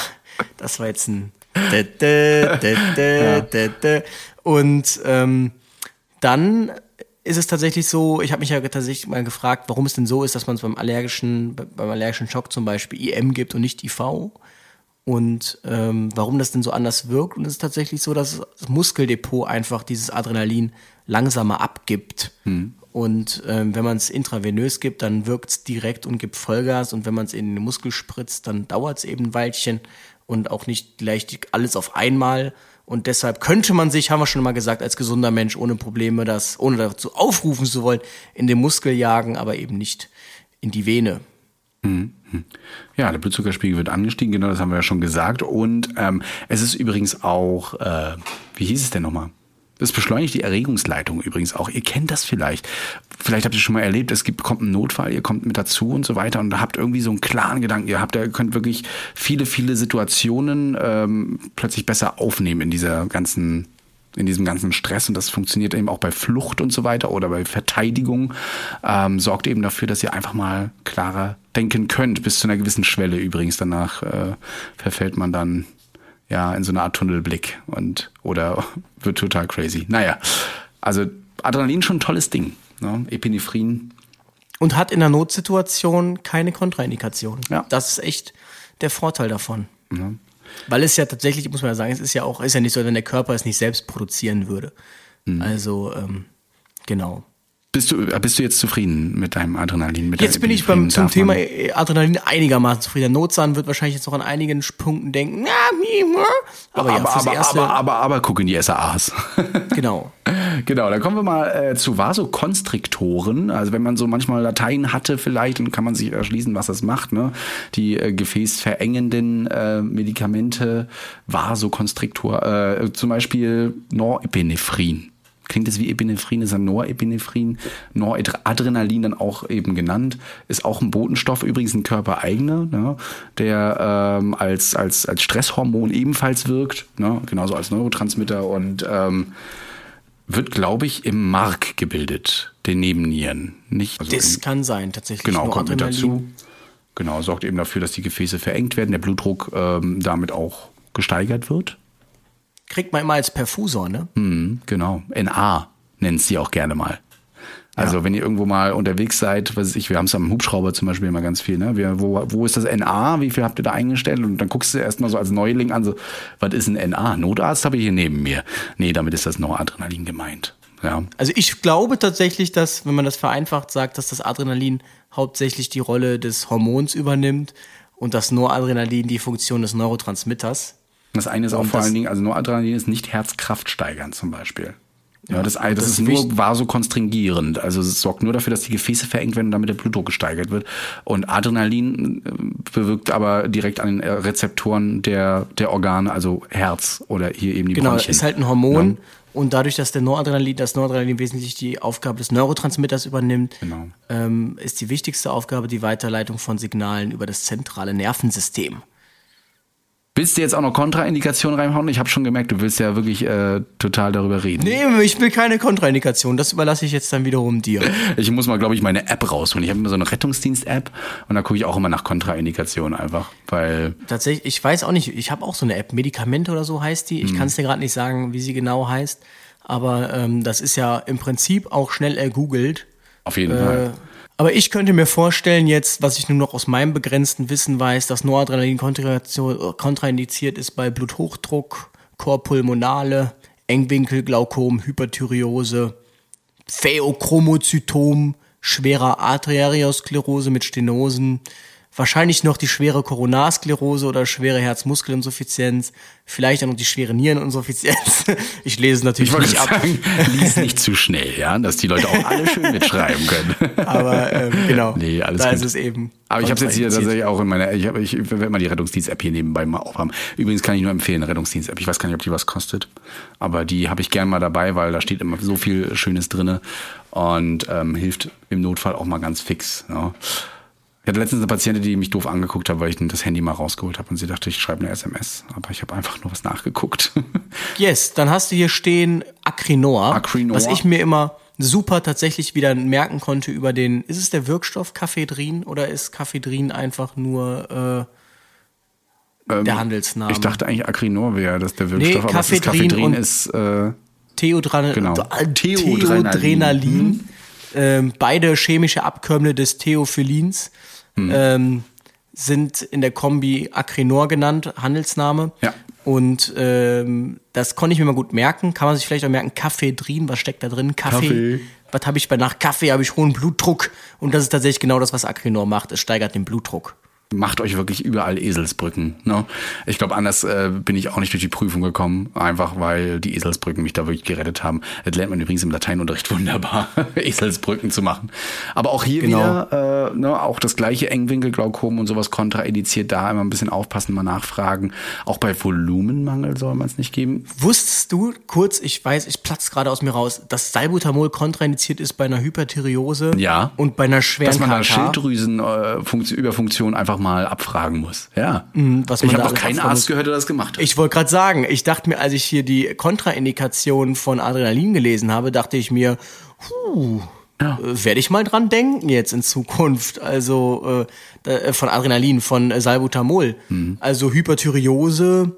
das war jetzt ein <laughs> dä. und ähm, dann ist es tatsächlich so, ich habe mich ja tatsächlich mal gefragt, warum es denn so ist, dass man es beim allergischen, beim allergischen Schock zum Beispiel IM gibt und nicht IV und ähm, warum das denn so anders wirkt. Und es ist tatsächlich so, dass das Muskeldepot einfach dieses Adrenalin langsamer abgibt. Und ähm, wenn man es intravenös gibt, dann wirkt es direkt und gibt Vollgas. Und wenn man es in den Muskel spritzt, dann dauert es eben ein Weilchen und auch nicht gleich alles auf einmal. Und deshalb könnte man sich, haben wir schon mal gesagt, als gesunder Mensch ohne Probleme das, ohne dazu aufrufen zu wollen, in den Muskel jagen, aber eben nicht in die Vene. Ja, der Blutzuckerspiegel wird angestiegen, genau, das haben wir ja schon gesagt. Und ähm, es ist übrigens auch, äh, wie hieß es denn nochmal? Das beschleunigt die Erregungsleitung übrigens auch. Ihr kennt das vielleicht. Vielleicht habt ihr schon mal erlebt, es gibt, kommt ein Notfall, ihr kommt mit dazu und so weiter und habt irgendwie so einen klaren Gedanken. Ihr habt, ihr könnt wirklich viele, viele Situationen ähm, plötzlich besser aufnehmen in dieser ganzen in diesem ganzen Stress und das funktioniert eben auch bei Flucht und so weiter oder bei Verteidigung, ähm, sorgt eben dafür, dass ihr einfach mal klarer denken könnt, bis zu einer gewissen Schwelle übrigens. Danach äh, verfällt man dann ja in so eine Art Tunnelblick und oder <laughs> wird total crazy. Naja, also Adrenalin schon ein tolles Ding. Ne? Epinephrin, Und hat in der Notsituation keine Kontraindikation. Ja. Das ist echt der Vorteil davon. ne? Weil es ja tatsächlich, muss man ja sagen, es ist ja auch, ist ja nicht so, wenn der Körper es nicht selbst produzieren würde. Hm. Also, ähm, genau. Bist du, bist du jetzt zufrieden mit deinem Adrenalin? Mit Jetzt bin ich beim, zum Thema Adrenalin einigermaßen zufrieden. Der Notzahn wird wahrscheinlich jetzt noch an einigen Punkten denken, mi, mi. aber, ja, aber, fürs aber, Erste, aber, aber, aber, guck in die SAAs. <laughs> genau. genau, dann kommen wir mal äh, zu Vasokonstriktoren. Also wenn man so manchmal Latein hatte vielleicht, dann kann man sich erschließen, was das macht. Ne? Die äh, gefäßverengenden äh, Medikamente, Vasokonstriktor, äh, zum Beispiel Norepinephrine. Klingt das wie Epinephrin, ist ja Norepinephren, Noradrenalin dann auch eben genannt, ist auch ein Botenstoff, übrigens ein körpereigener, ne, der ähm, als, als, als Stresshormon ebenfalls wirkt, ne, genauso als Neurotransmitter und ähm, wird, glaube ich, im Mark gebildet, den Nebennieren. Nicht, also Das im, kann sein, tatsächlich. genau, kommt mit dazu. Genau, sorgt eben dafür, dass die Gefäße verengt werden, der Blutdruck ähm, damit auch gesteigert wird. Kriegt man immer als Perfusor, ne? Mhm, genau. NA nennt sie auch gerne mal. Also wenn ihr irgendwo mal unterwegs seid, was weiß ich, wir haben es am Hubschrauber zum Beispiel immer ganz viel, ne? Wir, wo, wo ist das NA? Wie viel habt ihr da eingestellt? Und dann guckst du erstmal so als Neuling an, so, was ist ein NA? Notarzt habe ich hier neben mir. Nee, damit ist das Noradrenalin gemeint. Ja. Also ich glaube tatsächlich, dass, wenn man das vereinfacht sagt, dass das Adrenalin hauptsächlich die Rolle des Hormons übernimmt und das Noradrenalin die Funktion des Neurotransmitters. Das eine ist auch vor allen Dingen, also Noradrenalin ist nicht Herzkraftsteigernd zum Beispiel. Ja, das, das, das ist nur wichtig. vasokonstringierend. Also es sorgt nur dafür, dass die Gefäße verengt werden und damit der Blutdruck gesteigert wird. Und Adrenalin äh, bewirkt aber direkt an den äh, Rezeptoren der, der Organe, also Herz oder hier eben die Genau, Bronchien. ist halt ein Hormon. Und dadurch, dass der Noradrenalin, das Noradrenalin wesentlich die Aufgabe des Neurotransmitters übernimmt, Genau. ähm, ist die wichtigste Aufgabe die Weiterleitung von Signalen über das zentrale Nervensystem. Willst du jetzt auch noch Kontraindikationen reinhauen? Ich habe schon gemerkt, du willst ja wirklich äh, total darüber reden. Nee, ich will keine Kontraindikation. Das überlasse ich jetzt dann wiederum dir. <laughs> Ich muss mal, glaube ich, meine App rausholen. Ich habe immer so eine Rettungsdienst-App und da gucke ich auch immer nach Kontraindikationen einfach, weil Tatsächlich, ich weiß auch nicht, ich habe auch so eine App, Medikamente oder so heißt die. Ich kann es dir gerade nicht sagen, wie sie genau heißt. Aber ähm, das ist ja im Prinzip auch schnell ergoogelt. auf jeden Äh, Fall. Aber ich könnte mir vorstellen, jetzt, was ich nur noch aus meinem begrenzten Wissen weiß, dass Noradrenalin kontra- kontraindiziert ist bei Bluthochdruck, Korpulmonale, Engwinkelglaukom, Hyperthyreose, Phaeochromozytom, schwerer Arteriosklerose mit Stenosen, wahrscheinlich noch die schwere Koronarsklerose oder schwere Herzmuskelinsuffizienz, vielleicht auch noch die schwere Niereninsuffizienz. <laughs> Ich lese es natürlich Ich nicht ab. sagen, <laughs> lies nicht zu schnell, ja, dass die Leute auch alle schön mitschreiben können. <laughs> Aber ähm, genau, Nee, alles da gut. ist es eben. Aber ich habe jetzt hier tatsächlich auch in meiner, ich, hab, ich werde mal die Rettungsdienst-App hier nebenbei mal aufhaben. Übrigens kann ich nur empfehlen, Rettungsdienst-App. Ich weiß gar nicht, ob die was kostet, aber die habe ich gern mal dabei, weil da steht immer so viel Schönes drinne und ähm, hilft im Notfall auch mal ganz fix. Ja. Ich hatte letztens eine Patientin, die mich doof angeguckt hat, weil ich das Handy mal rausgeholt habe und sie dachte, ich schreibe eine SMS, aber ich habe einfach nur was nachgeguckt. <laughs> Yes, dann hast du hier stehen Acrinor, Acrinor. was ich mir immer super tatsächlich wieder merken konnte über den, ist es der Wirkstoff Caphedrin oder ist Caphedrin einfach nur äh, der Handelsname? Ähm, Ich dachte eigentlich Acrinor wäre das der Wirkstoff, aber es ist Caphedrin ist äh, Theodran Genau. Theodrenalin. Theodrenalin. Ähm, beide chemische Abkömmlinge des Theophylins Hm. ähm, sind in der Kombi Acrinor genannt, Handelsname. Ja. Und ähm, das konnte ich mir mal gut merken. Kann man sich vielleicht auch merken, Kaffeedrin, was steckt da drin? Kaffee. Kaffee. Was habe ich bei nach Kaffee? Habe ich hohen Blutdruck. Und das ist tatsächlich genau das, was Acrinor macht. Es steigert den Blutdruck. Macht euch wirklich überall Eselsbrücken. Ne? Ich glaube, anders äh, bin ich auch nicht durch die Prüfung gekommen, einfach weil die Eselsbrücken mich da wirklich gerettet haben. Das lernt man übrigens im Lateinunterricht <laughs> wunderbar, Eselsbrücken zu machen. Aber auch hier Genau. wieder, äh, ne, auch das gleiche Engwinkelglaukom und sowas kontraindiziert, da immer ein bisschen aufpassen, mal nachfragen. Auch bei Volumenmangel soll man es nicht geben. Wusstest du, kurz, ich weiß, ich platz gerade aus mir raus, dass Salbutamol kontraindiziert ist bei einer Hyperthyreose Ja. und bei einer schweren Dass man da? Schilddrüsenüberfunktion einfach mal abfragen muss. Ja. Mhm, was ich habe noch alles keinen Arzt gehört, der das gemacht hat. Ich wollte gerade sagen, ich dachte mir, als ich hier die Kontraindikation von Adrenalin gelesen habe, dachte ich mir, huh, äh, werde ich mal dran denken jetzt in Zukunft. Also äh, äh, von Adrenalin, von äh, Salbutamol. Mhm. Also Hyperthyreose,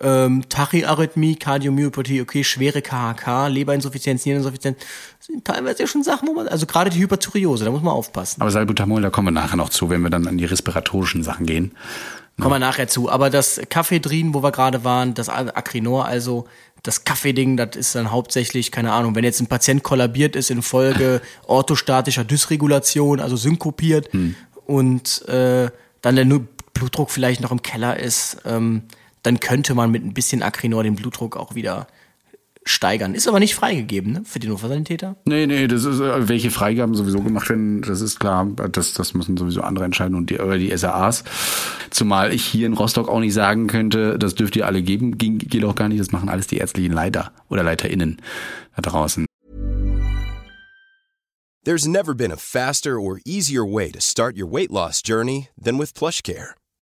ähm, Tachyarrhythmie, Kardiomyopathie, okay, schwere KHK, Leberinsuffizienz, Niereninsuffizienz, sind teilweise ja schon Sachen, wo man, also gerade die Hyperthyreose, da muss man aufpassen. Aber Salbutamol, da kommen wir nachher noch zu, wenn wir dann an die respiratorischen Sachen gehen. Kommen wir nachher zu. Aber das Kaffeedrin, wo wir gerade waren, das Acrinor, also das Kaffeeding, das ist dann hauptsächlich, keine Ahnung, wenn jetzt ein Patient kollabiert ist infolge <laughs> orthostatischer Dysregulation, also synkopiert hm. und äh, dann der Blutdruck vielleicht noch im Keller ist, ähm, dann könnte man mit ein bisschen Acrinor den Blutdruck auch wieder steigern. Ist aber nicht freigegeben, ne, für die Notfallsanitäter? Nee, nee, das ist, äh, welche Freigaben sowieso gemacht werden, das ist klar, das, das müssen sowieso andere entscheiden und die, oder die SAAs. Zumal ich hier in Rostock auch nicht sagen könnte, das dürft ihr alle geben, ging, geht auch gar nicht, das machen alles die ärztlichen Leiter oder LeiterInnen da draußen. There's never been a faster or easier way to start your weight loss journey than with PlushCare.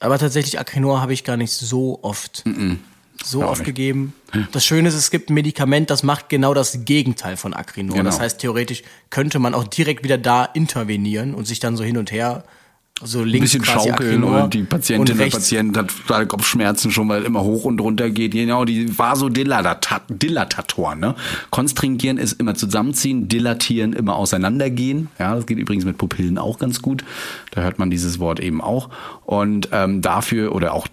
Aber tatsächlich Acrinor habe ich gar nicht so oft. Mm -mm. So oft nicht. gegeben. Das Schöne ist, es gibt ein Medikament, das macht genau das Gegenteil von Acrinor. Genau. Das heißt, theoretisch könnte man auch direkt wieder da intervenieren und sich dann so hin und her so links ein bisschen schaukeln und die Patientin oder Patient hat total Kopfschmerzen schon, weil immer hoch und runter geht. Genau, die Vasodilatatoren. Ne? Konstringieren ist immer zusammenziehen, dilatieren immer auseinandergehen. Ja, das geht übrigens mit Pupillen auch ganz gut. Da hört man dieses Wort eben auch. Und ähm, dafür oder auch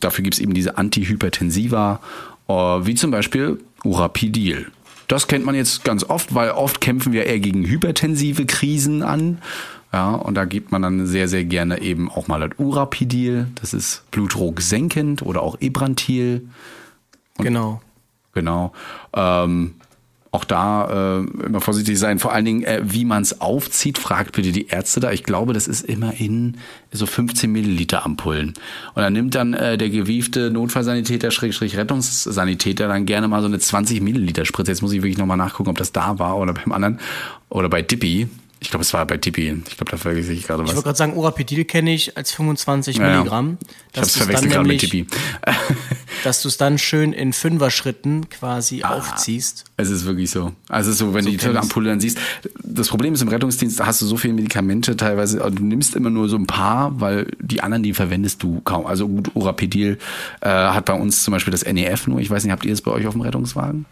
dafür gibt's eben diese Antihypertensiva, äh, wie zum Beispiel Urapidil. Das kennt man jetzt ganz oft, weil oft kämpfen wir eher gegen hypertensive Krisen an. Ja, und da gibt man dann sehr, sehr gerne eben auch mal das Urapidil. Das ist Blutdruck senkend oder auch Ebrantil. Und genau. Genau. Ähm, auch da äh, immer vorsichtig sein. Vor allen Dingen, äh, wie man es aufzieht, fragt bitte die Ärzte da. Ich glaube, das ist immer in so 15 Milliliter Ampullen. Und dann nimmt dann äh, der gewiefte Notfallsanitäter, Schrägstrich Rettungssanitäter dann gerne mal so eine 20 Milliliter Spritze. Jetzt muss ich wirklich nochmal nachgucken, ob das da war oder beim anderen oder bei Dippy. Ich glaube, es war bei Tipi. Ich glaube, da vergesse ich gerade was. Ich wollte gerade sagen, Urapidil kenne ich als 25 ja, Milligramm. Ich habe es verwechselt gerade mit Tipi. <laughs> dass du es dann schön in Fünfer-Schritten quasi ah, aufziehst. Es ist wirklich so. Also so, wenn so du die Ampulle dann siehst. Das Problem ist, im Rettungsdienst hast du so viele Medikamente teilweise, du nimmst immer nur so ein paar, weil die anderen, die verwendest du kaum. Also gut, Urapidil äh, hat bei uns zum Beispiel das NEF nur. Ich weiß nicht, habt ihr es bei euch auf dem Rettungswagen?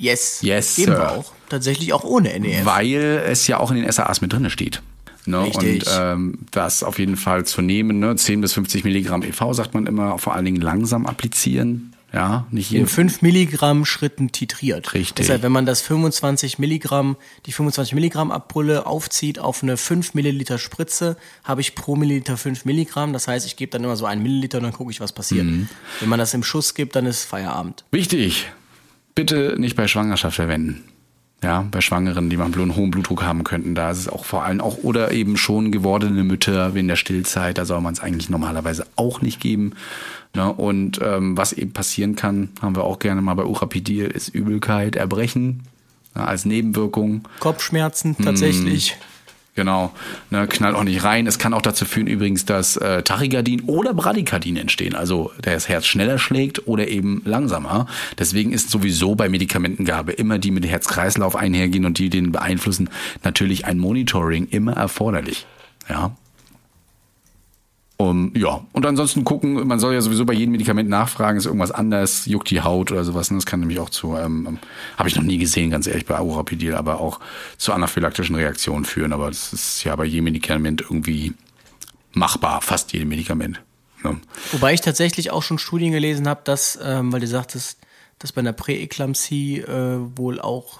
Yes. Yes. Geben wir auch. Tatsächlich auch ohne NEF. Weil es ja auch in den SAAs mit drin steht. Ne? Richtig. Und ähm, das auf jeden Fall zu nehmen, ne? 10 bis 50 Milligramm EV sagt man immer, vor allen Dingen langsam applizieren. Ja, nicht hier. In 5 Milligramm Schritten titriert. Richtig. Deshalb, wenn man das 25 Milligramm, die 25 Milligramm Abpulle aufzieht auf eine 5 Milliliter Spritze, habe ich pro Milliliter 5 Milligramm. Das heißt, ich gebe dann immer so einen Milliliter und dann gucke ich, was passiert. Mhm. Wenn man das im Schuss gibt, dann ist Feierabend. Wichtig bitte nicht bei Schwangerschaft verwenden. Ja, bei Schwangeren, die mal einen hohen Blutdruck haben könnten, da ist es auch vor allem auch, oder eben schon gewordene Mütter in der Stillzeit, da soll man es eigentlich normalerweise auch nicht geben. Ne? Und ähm, was eben passieren kann, haben wir auch gerne mal bei Urapidil, ist Übelkeit, Erbrechen ja, als Nebenwirkung. Kopfschmerzen tatsächlich. Genau, ne, knallt auch nicht rein. Es kann auch dazu führen übrigens, dass äh, Tachykardin oder Bradykardin entstehen, also das Herz schneller schlägt oder eben langsamer. Deswegen ist sowieso bei Medikamentengabe immer die mit Herz-Kreislauf einhergehen und die den beeinflussen, natürlich ein Monitoring immer erforderlich. Ja, um, ja, und ansonsten gucken, man soll ja sowieso bei jedem Medikament nachfragen, ist irgendwas anders, juckt die Haut oder sowas. Und das kann nämlich auch zu, ähm, ähm habe ich noch nie gesehen, ganz ehrlich, bei Aurapidil, aber auch zu anaphylaktischen Reaktionen führen. Aber das ist ja bei jedem Medikament irgendwie machbar, fast jedem Medikament. Ne? Wobei ich tatsächlich auch schon Studien gelesen habe, dass, ähm, weil du sagtest, dass bei einer Präeklampsie äh, wohl auch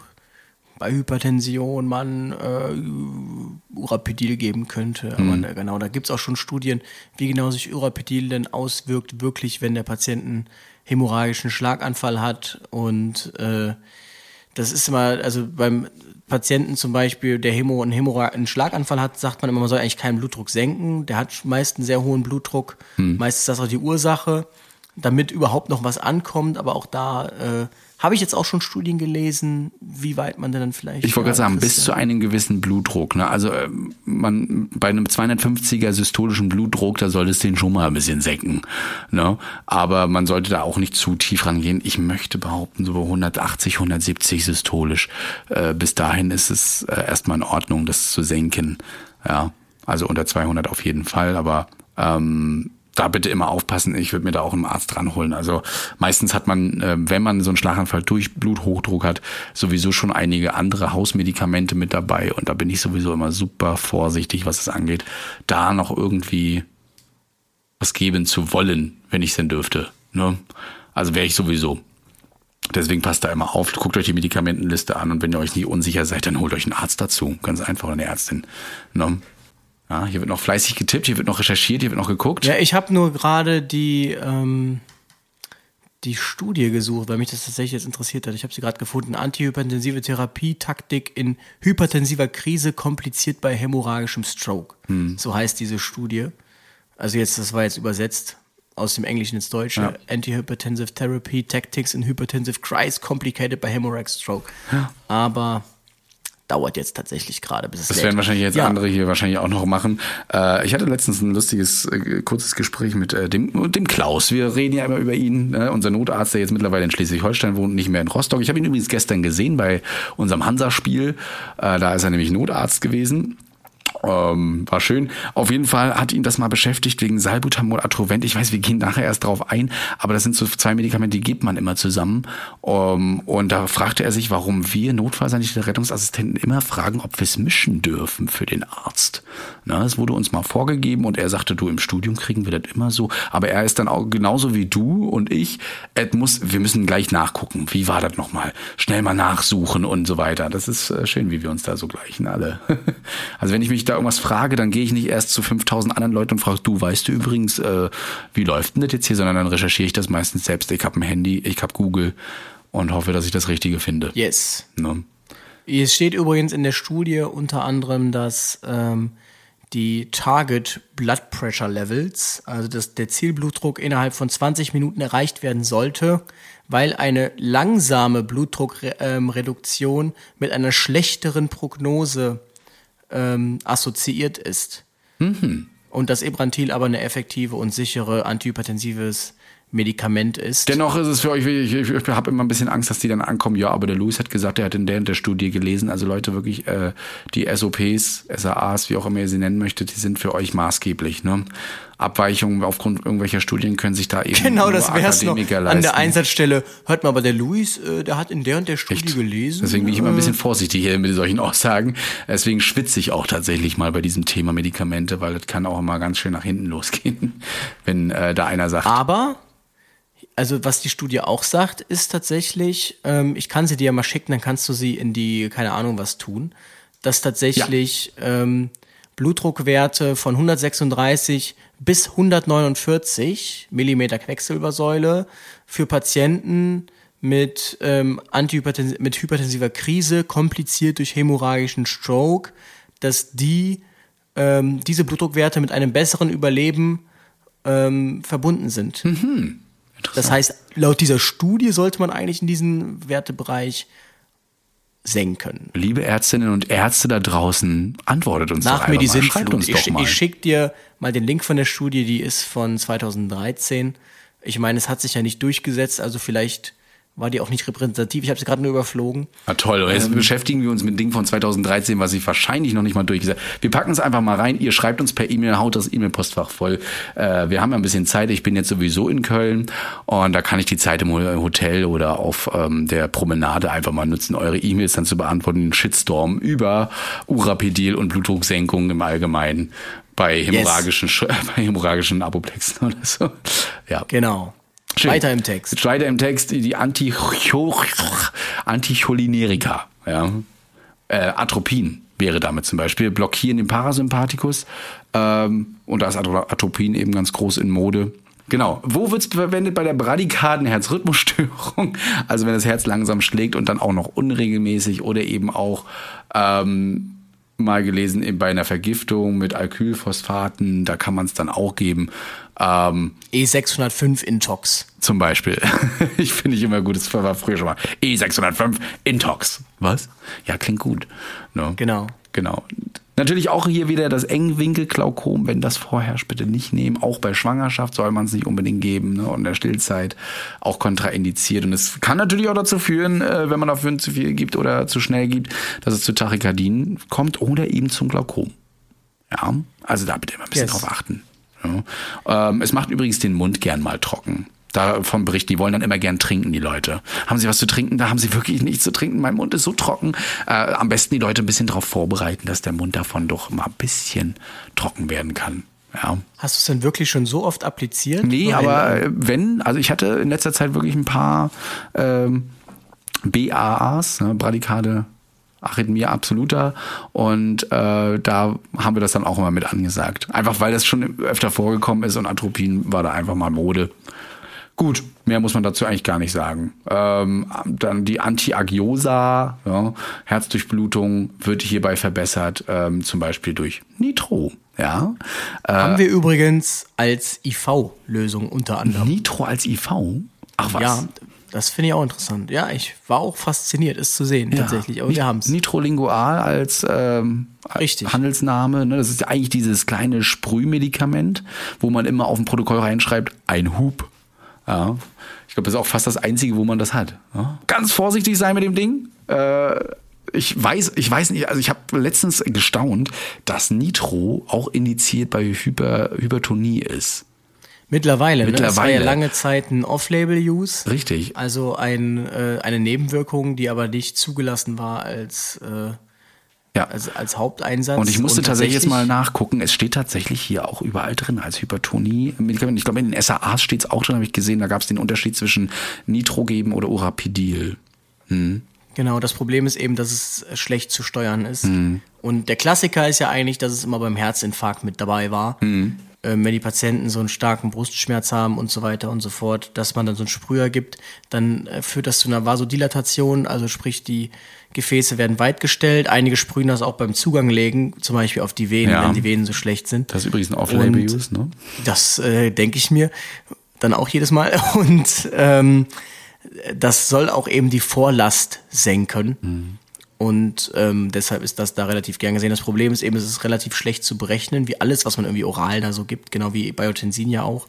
bei Hypertension man äh, Urapidil geben könnte. Aber mhm. genau, da gibt's auch schon Studien, wie genau sich Urapidil denn auswirkt, wirklich, wenn der Patient einen hämorrhagischen Schlaganfall hat. Und äh, das ist immer, also beim Patienten zum Beispiel, der Hämo, einen, Hämorrha einen Schlaganfall hat, sagt man immer, man soll eigentlich keinen Blutdruck senken. Der hat meist einen sehr hohen Blutdruck. Mhm. Meist ist das auch die Ursache damit überhaupt noch was ankommt. Aber auch da äh, habe ich jetzt auch schon Studien gelesen, wie weit man denn dann vielleicht. Ich wollte gerade sagen, bis zu einem gewissen Blutdruck. Ne? Also äh, man bei einem 250er systolischen Blutdruck, da sollte es den schon mal ein bisschen senken. Ne? Aber man sollte da auch nicht zu tief rangehen. Ich möchte behaupten, so bei 180, 170 systolisch. Äh, bis dahin ist es äh, erstmal in Ordnung, das zu senken. Ja, also unter 200 auf jeden Fall. Aber ähm, da bitte immer aufpassen. Ich würde mir da auch einen Arzt ranholen. Also meistens hat man, äh, wenn man so einen Schlaganfall durch Bluthochdruck hat, sowieso schon einige andere Hausmedikamente mit dabei. Und da bin ich sowieso immer super vorsichtig, was es angeht, da noch irgendwie was geben zu wollen, wenn ich es denn dürfte. Ne? Also wäre ich sowieso. Deswegen passt da immer auf, guckt euch die Medikamentenliste an und wenn ihr euch nicht unsicher seid, dann holt euch einen Arzt dazu. Ganz einfach, eine Ärztin. Ne? Ja, hier wird noch fleißig getippt, hier wird noch recherchiert, hier wird noch geguckt. Ja, ich habe nur gerade die, ähm, die Studie gesucht, weil mich das tatsächlich jetzt interessiert hat. Ich habe sie gerade gefunden. Antihypertensive Therapie, Taktik in hypertensiver Krise, kompliziert bei hämorrhagischem Stroke. So heißt diese Studie. Also jetzt, das war jetzt übersetzt aus dem Englischen ins Deutsche. Ja. Antihypertensive Therapy, Tactics in Hypertensive Crisis, complicated by hemorrhagic stroke. Aber dauert jetzt tatsächlich gerade, bis es Das lädt. werden wahrscheinlich jetzt Ja. andere hier wahrscheinlich auch noch machen. Äh, ich hatte letztens ein lustiges, äh, kurzes Gespräch mit äh, dem, dem Klaus. Wir reden ja immer über ihn, äh, unser Notarzt, der jetzt mittlerweile in Schleswig-Holstein wohnt, nicht mehr in Rostock. Ich habe ihn übrigens gestern gesehen bei unserem Hansa-Spiel. Äh, da ist er nämlich Notarzt gewesen. Ähm, war schön. Auf jeden Fall hat ihn das mal beschäftigt wegen Salbutamol, Atrovent. Ich weiß, wir gehen nachher erst drauf ein, aber das sind so zwei Medikamente, die gibt man immer zusammen. Ähm, und da fragte er sich, warum wir Notfallsanitäter Rettungsassistenten immer fragen, ob wir es mischen dürfen für den Arzt. Na, das wurde uns mal vorgegeben und er sagte, du, im Studium kriegen wir das immer so. Aber er ist dann auch genauso wie du und ich. Es muss, wir müssen gleich nachgucken. Wie war das nochmal? Schnell mal nachsuchen und so weiter. Das ist äh, schön, wie wir uns da so gleichen alle. <laughs> also wenn ich mich da irgendwas frage, dann gehe ich nicht erst zu 5000 anderen Leuten und frage, du, weißt du übrigens, äh, wie läuft denn das jetzt hier, sondern dann recherchiere ich das meistens selbst. Ich habe ein Handy, ich habe Google und hoffe, dass ich das Richtige finde. Yes. Ne? Es steht übrigens in der Studie unter anderem, dass ähm, die Target Blood Pressure Levels, also dass der Zielblutdruck innerhalb von 20 Minuten erreicht werden sollte, weil eine langsame Blutdruckreduktion mit einer schlechteren Prognose ähm, assoziiert ist. Und dass Ebrantil aber eine effektive und sichere antihypertensives Medikament ist. Dennoch ist es für euch, ich, ich, ich habe immer ein bisschen Angst, dass die dann ankommen, ja, aber der Louis hat gesagt, er hat in der und der Studie gelesen. Also Leute, wirklich, äh, die SOPs, SAAs, wie auch immer ihr sie nennen möchtet, die sind für euch maßgeblich. Ne? Abweichungen aufgrund irgendwelcher Studien können sich da eben Genau, das wär's noch. Akademiker An leisten. der Einsatzstelle, hört mal, aber der Luis, äh, der hat in der und der Studie Echt? gelesen. Deswegen bin ich immer ein äh, bisschen vorsichtig hier mit solchen Aussagen. Deswegen schwitze ich auch tatsächlich mal bei diesem Thema Medikamente, weil das kann auch immer ganz schön nach hinten losgehen, <laughs> wenn äh, da einer sagt, Aber, also was die Studie auch sagt, ist tatsächlich, ähm, ich kann sie dir ja mal schicken, dann kannst du sie in die, keine Ahnung was tun, dass tatsächlich ähm, Blutdruckwerte von 136 bis 149 Millimeter Quecksilbersäule für Patienten mit, ähm, Antihypertens mit hypertensiver Krise, kompliziert durch hämorrhagischen Stroke, dass die ähm, diese Blutdruckwerte mit einem besseren Überleben ähm, verbunden sind. Das heißt, laut dieser Studie sollte man eigentlich in diesen Wertebereich senken. liebe Ärztinnen und Ärzte da draußen, antwortet uns doch Nach mir einfach die mal. Schreibt uns Ich, doch mal. ich schick dir mal den Link von der Studie, die ist von 2013. Ich meine, es hat sich ja nicht durchgesetzt, also vielleicht war die auch nicht repräsentativ. Ich habe sie gerade nur überflogen. Na toll, jetzt Ähm. beschäftigen wir uns mit Ding von 2013, was ich wahrscheinlich noch nicht mal durchgesetzt Wir packen es einfach mal rein. Ihr schreibt uns per E-Mail, haut das E-Mail-Postfach voll. Äh, wir haben ja ein bisschen Zeit. Ich bin jetzt sowieso in Köln und da kann ich die Zeit im Hotel oder auf ähm, der Promenade einfach mal nutzen, eure E-Mails dann zu beantworten. Den Shitstorm über Urapidil und Blutdrucksenkung im Allgemeinen bei hämorrhagischen, Sch- <laughs> bei hämorrhagischen Apoplexen oder so. Ja. Genau. Schön. Weiter im Text. Weiter im Text die Anti Anticholinerika. Ja. Äh, Atropin wäre damit zum Beispiel. Blockieren den Parasympathikus. Ähm, und da ist Atro- Atropin eben ganz groß in Mode. Genau. Wo wird es verwendet? Bei der bradikaden Herzrhythmusstörung. <laughs> Also wenn das Herz langsam schlägt und dann auch noch unregelmäßig oder eben auch ähm, mal gelesen, bei einer Vergiftung mit Alkylphosphaten, da kann man es dann auch geben. Ähm, E605 Intox. zum Beispiel. <laughs> ich finde ich immer gut, das war früher schon mal. E605 Intox. Was? Ja, klingt gut. Ne? Genau. Genau. Natürlich auch hier wieder das Engwinkelglaukom, wenn das vorherrscht, bitte nicht nehmen. Auch bei Schwangerschaft soll man es nicht unbedingt geben ne? und in der Stillzeit auch kontraindiziert. Und es kann natürlich auch dazu führen, äh, wenn man dafür zu viel gibt oder zu schnell gibt, dass es zu Tachykardien kommt oder eben zum Glaukom. Ja, also da bitte immer ein bisschen Yes. drauf achten. Ja. Ähm, es macht übrigens den Mund gern mal trocken. Davon berichten, die wollen dann immer gern trinken, die Leute. Haben sie was zu trinken? Da haben sie <laughs> wirklich nichts zu trinken. Mein Mund ist so trocken. Äh, am besten die Leute ein bisschen darauf vorbereiten, dass der Mund davon doch mal ein bisschen trocken werden kann. Ja. Hast du es denn wirklich schon so oft appliziert? Nee, aber äh, wenn, also ich hatte in letzter Zeit wirklich ein paar ähm, BAAs, ne, Bradykade Arrhythmia absoluta und äh, da haben wir das dann auch immer mit angesagt. Einfach weil das schon öfter vorgekommen ist und Atropin war da einfach mal Mode. Gut, mehr muss man dazu eigentlich gar nicht sagen. Ähm, dann die Antiagiosa, ja, Herzdurchblutung wird hierbei verbessert, ähm, zum Beispiel durch Nitro. Ja, äh, Haben wir übrigens als IV-Lösung unter anderem. Nitro als IV? Ach was? Ja, das finde ich auch interessant. Ja, ich war auch fasziniert, es zu sehen, tatsächlich. Aber wir haben es. Nitrolingual als ähm, Richtig. Handelsname. Ne? Das ist ja eigentlich dieses kleine Sprühmedikament, wo man immer auf dem Protokoll reinschreibt, ein Hub. Ja. Ich glaube, das ist auch fast das Einzige, wo man das hat. Ja. Ganz vorsichtig sein mit dem Ding. Äh, ich weiß, ich weiß nicht, also ich habe letztens gestaunt, dass Nitro auch indiziert bei Hyper, Hypertonie ist. Mittlerweile, Ne? Das war ja Mittlerweile. lange Zeit ein Off-Label-Use. Richtig. Also ein, äh, eine Nebenwirkung, die aber nicht zugelassen war als, äh, Ja. als, als Haupteinsatz. Und ich musste tatsächlich jetzt mal nachgucken. Es steht tatsächlich hier auch überall drin als Hypertonie-Medikament. Ich glaube, in den SAAs steht es auch drin, habe ich gesehen. Da gab es den Unterschied zwischen Nitrogeben oder Urapidil. Genau, das Problem ist eben, dass es schlecht zu steuern ist. Mhm. Und der Klassiker ist ja eigentlich, dass es immer beim Herzinfarkt mit dabei war. Mhm. Ähm, wenn die Patienten so einen starken Brustschmerz haben und so weiter und so fort, dass man dann so einen Sprüher gibt, dann äh, führt das zu einer Vasodilatation, also sprich die Gefäße werden weitgestellt. Einige sprühen das auch beim Zugang legen, zum Beispiel auf die Venen, Ja. wenn die Venen so schlecht sind. Das ist übrigens ein Off-Label-Use, ne? Das äh, denke ich mir dann auch jedes Mal. <laughs> Und ähm, das soll auch eben die Vorlast senken. Und ähm, deshalb ist das da relativ gern gesehen. Das Problem ist eben, es ist relativ schlecht zu berechnen, wie alles, was man irgendwie oral da so gibt, genau wie Biotensin ja auch.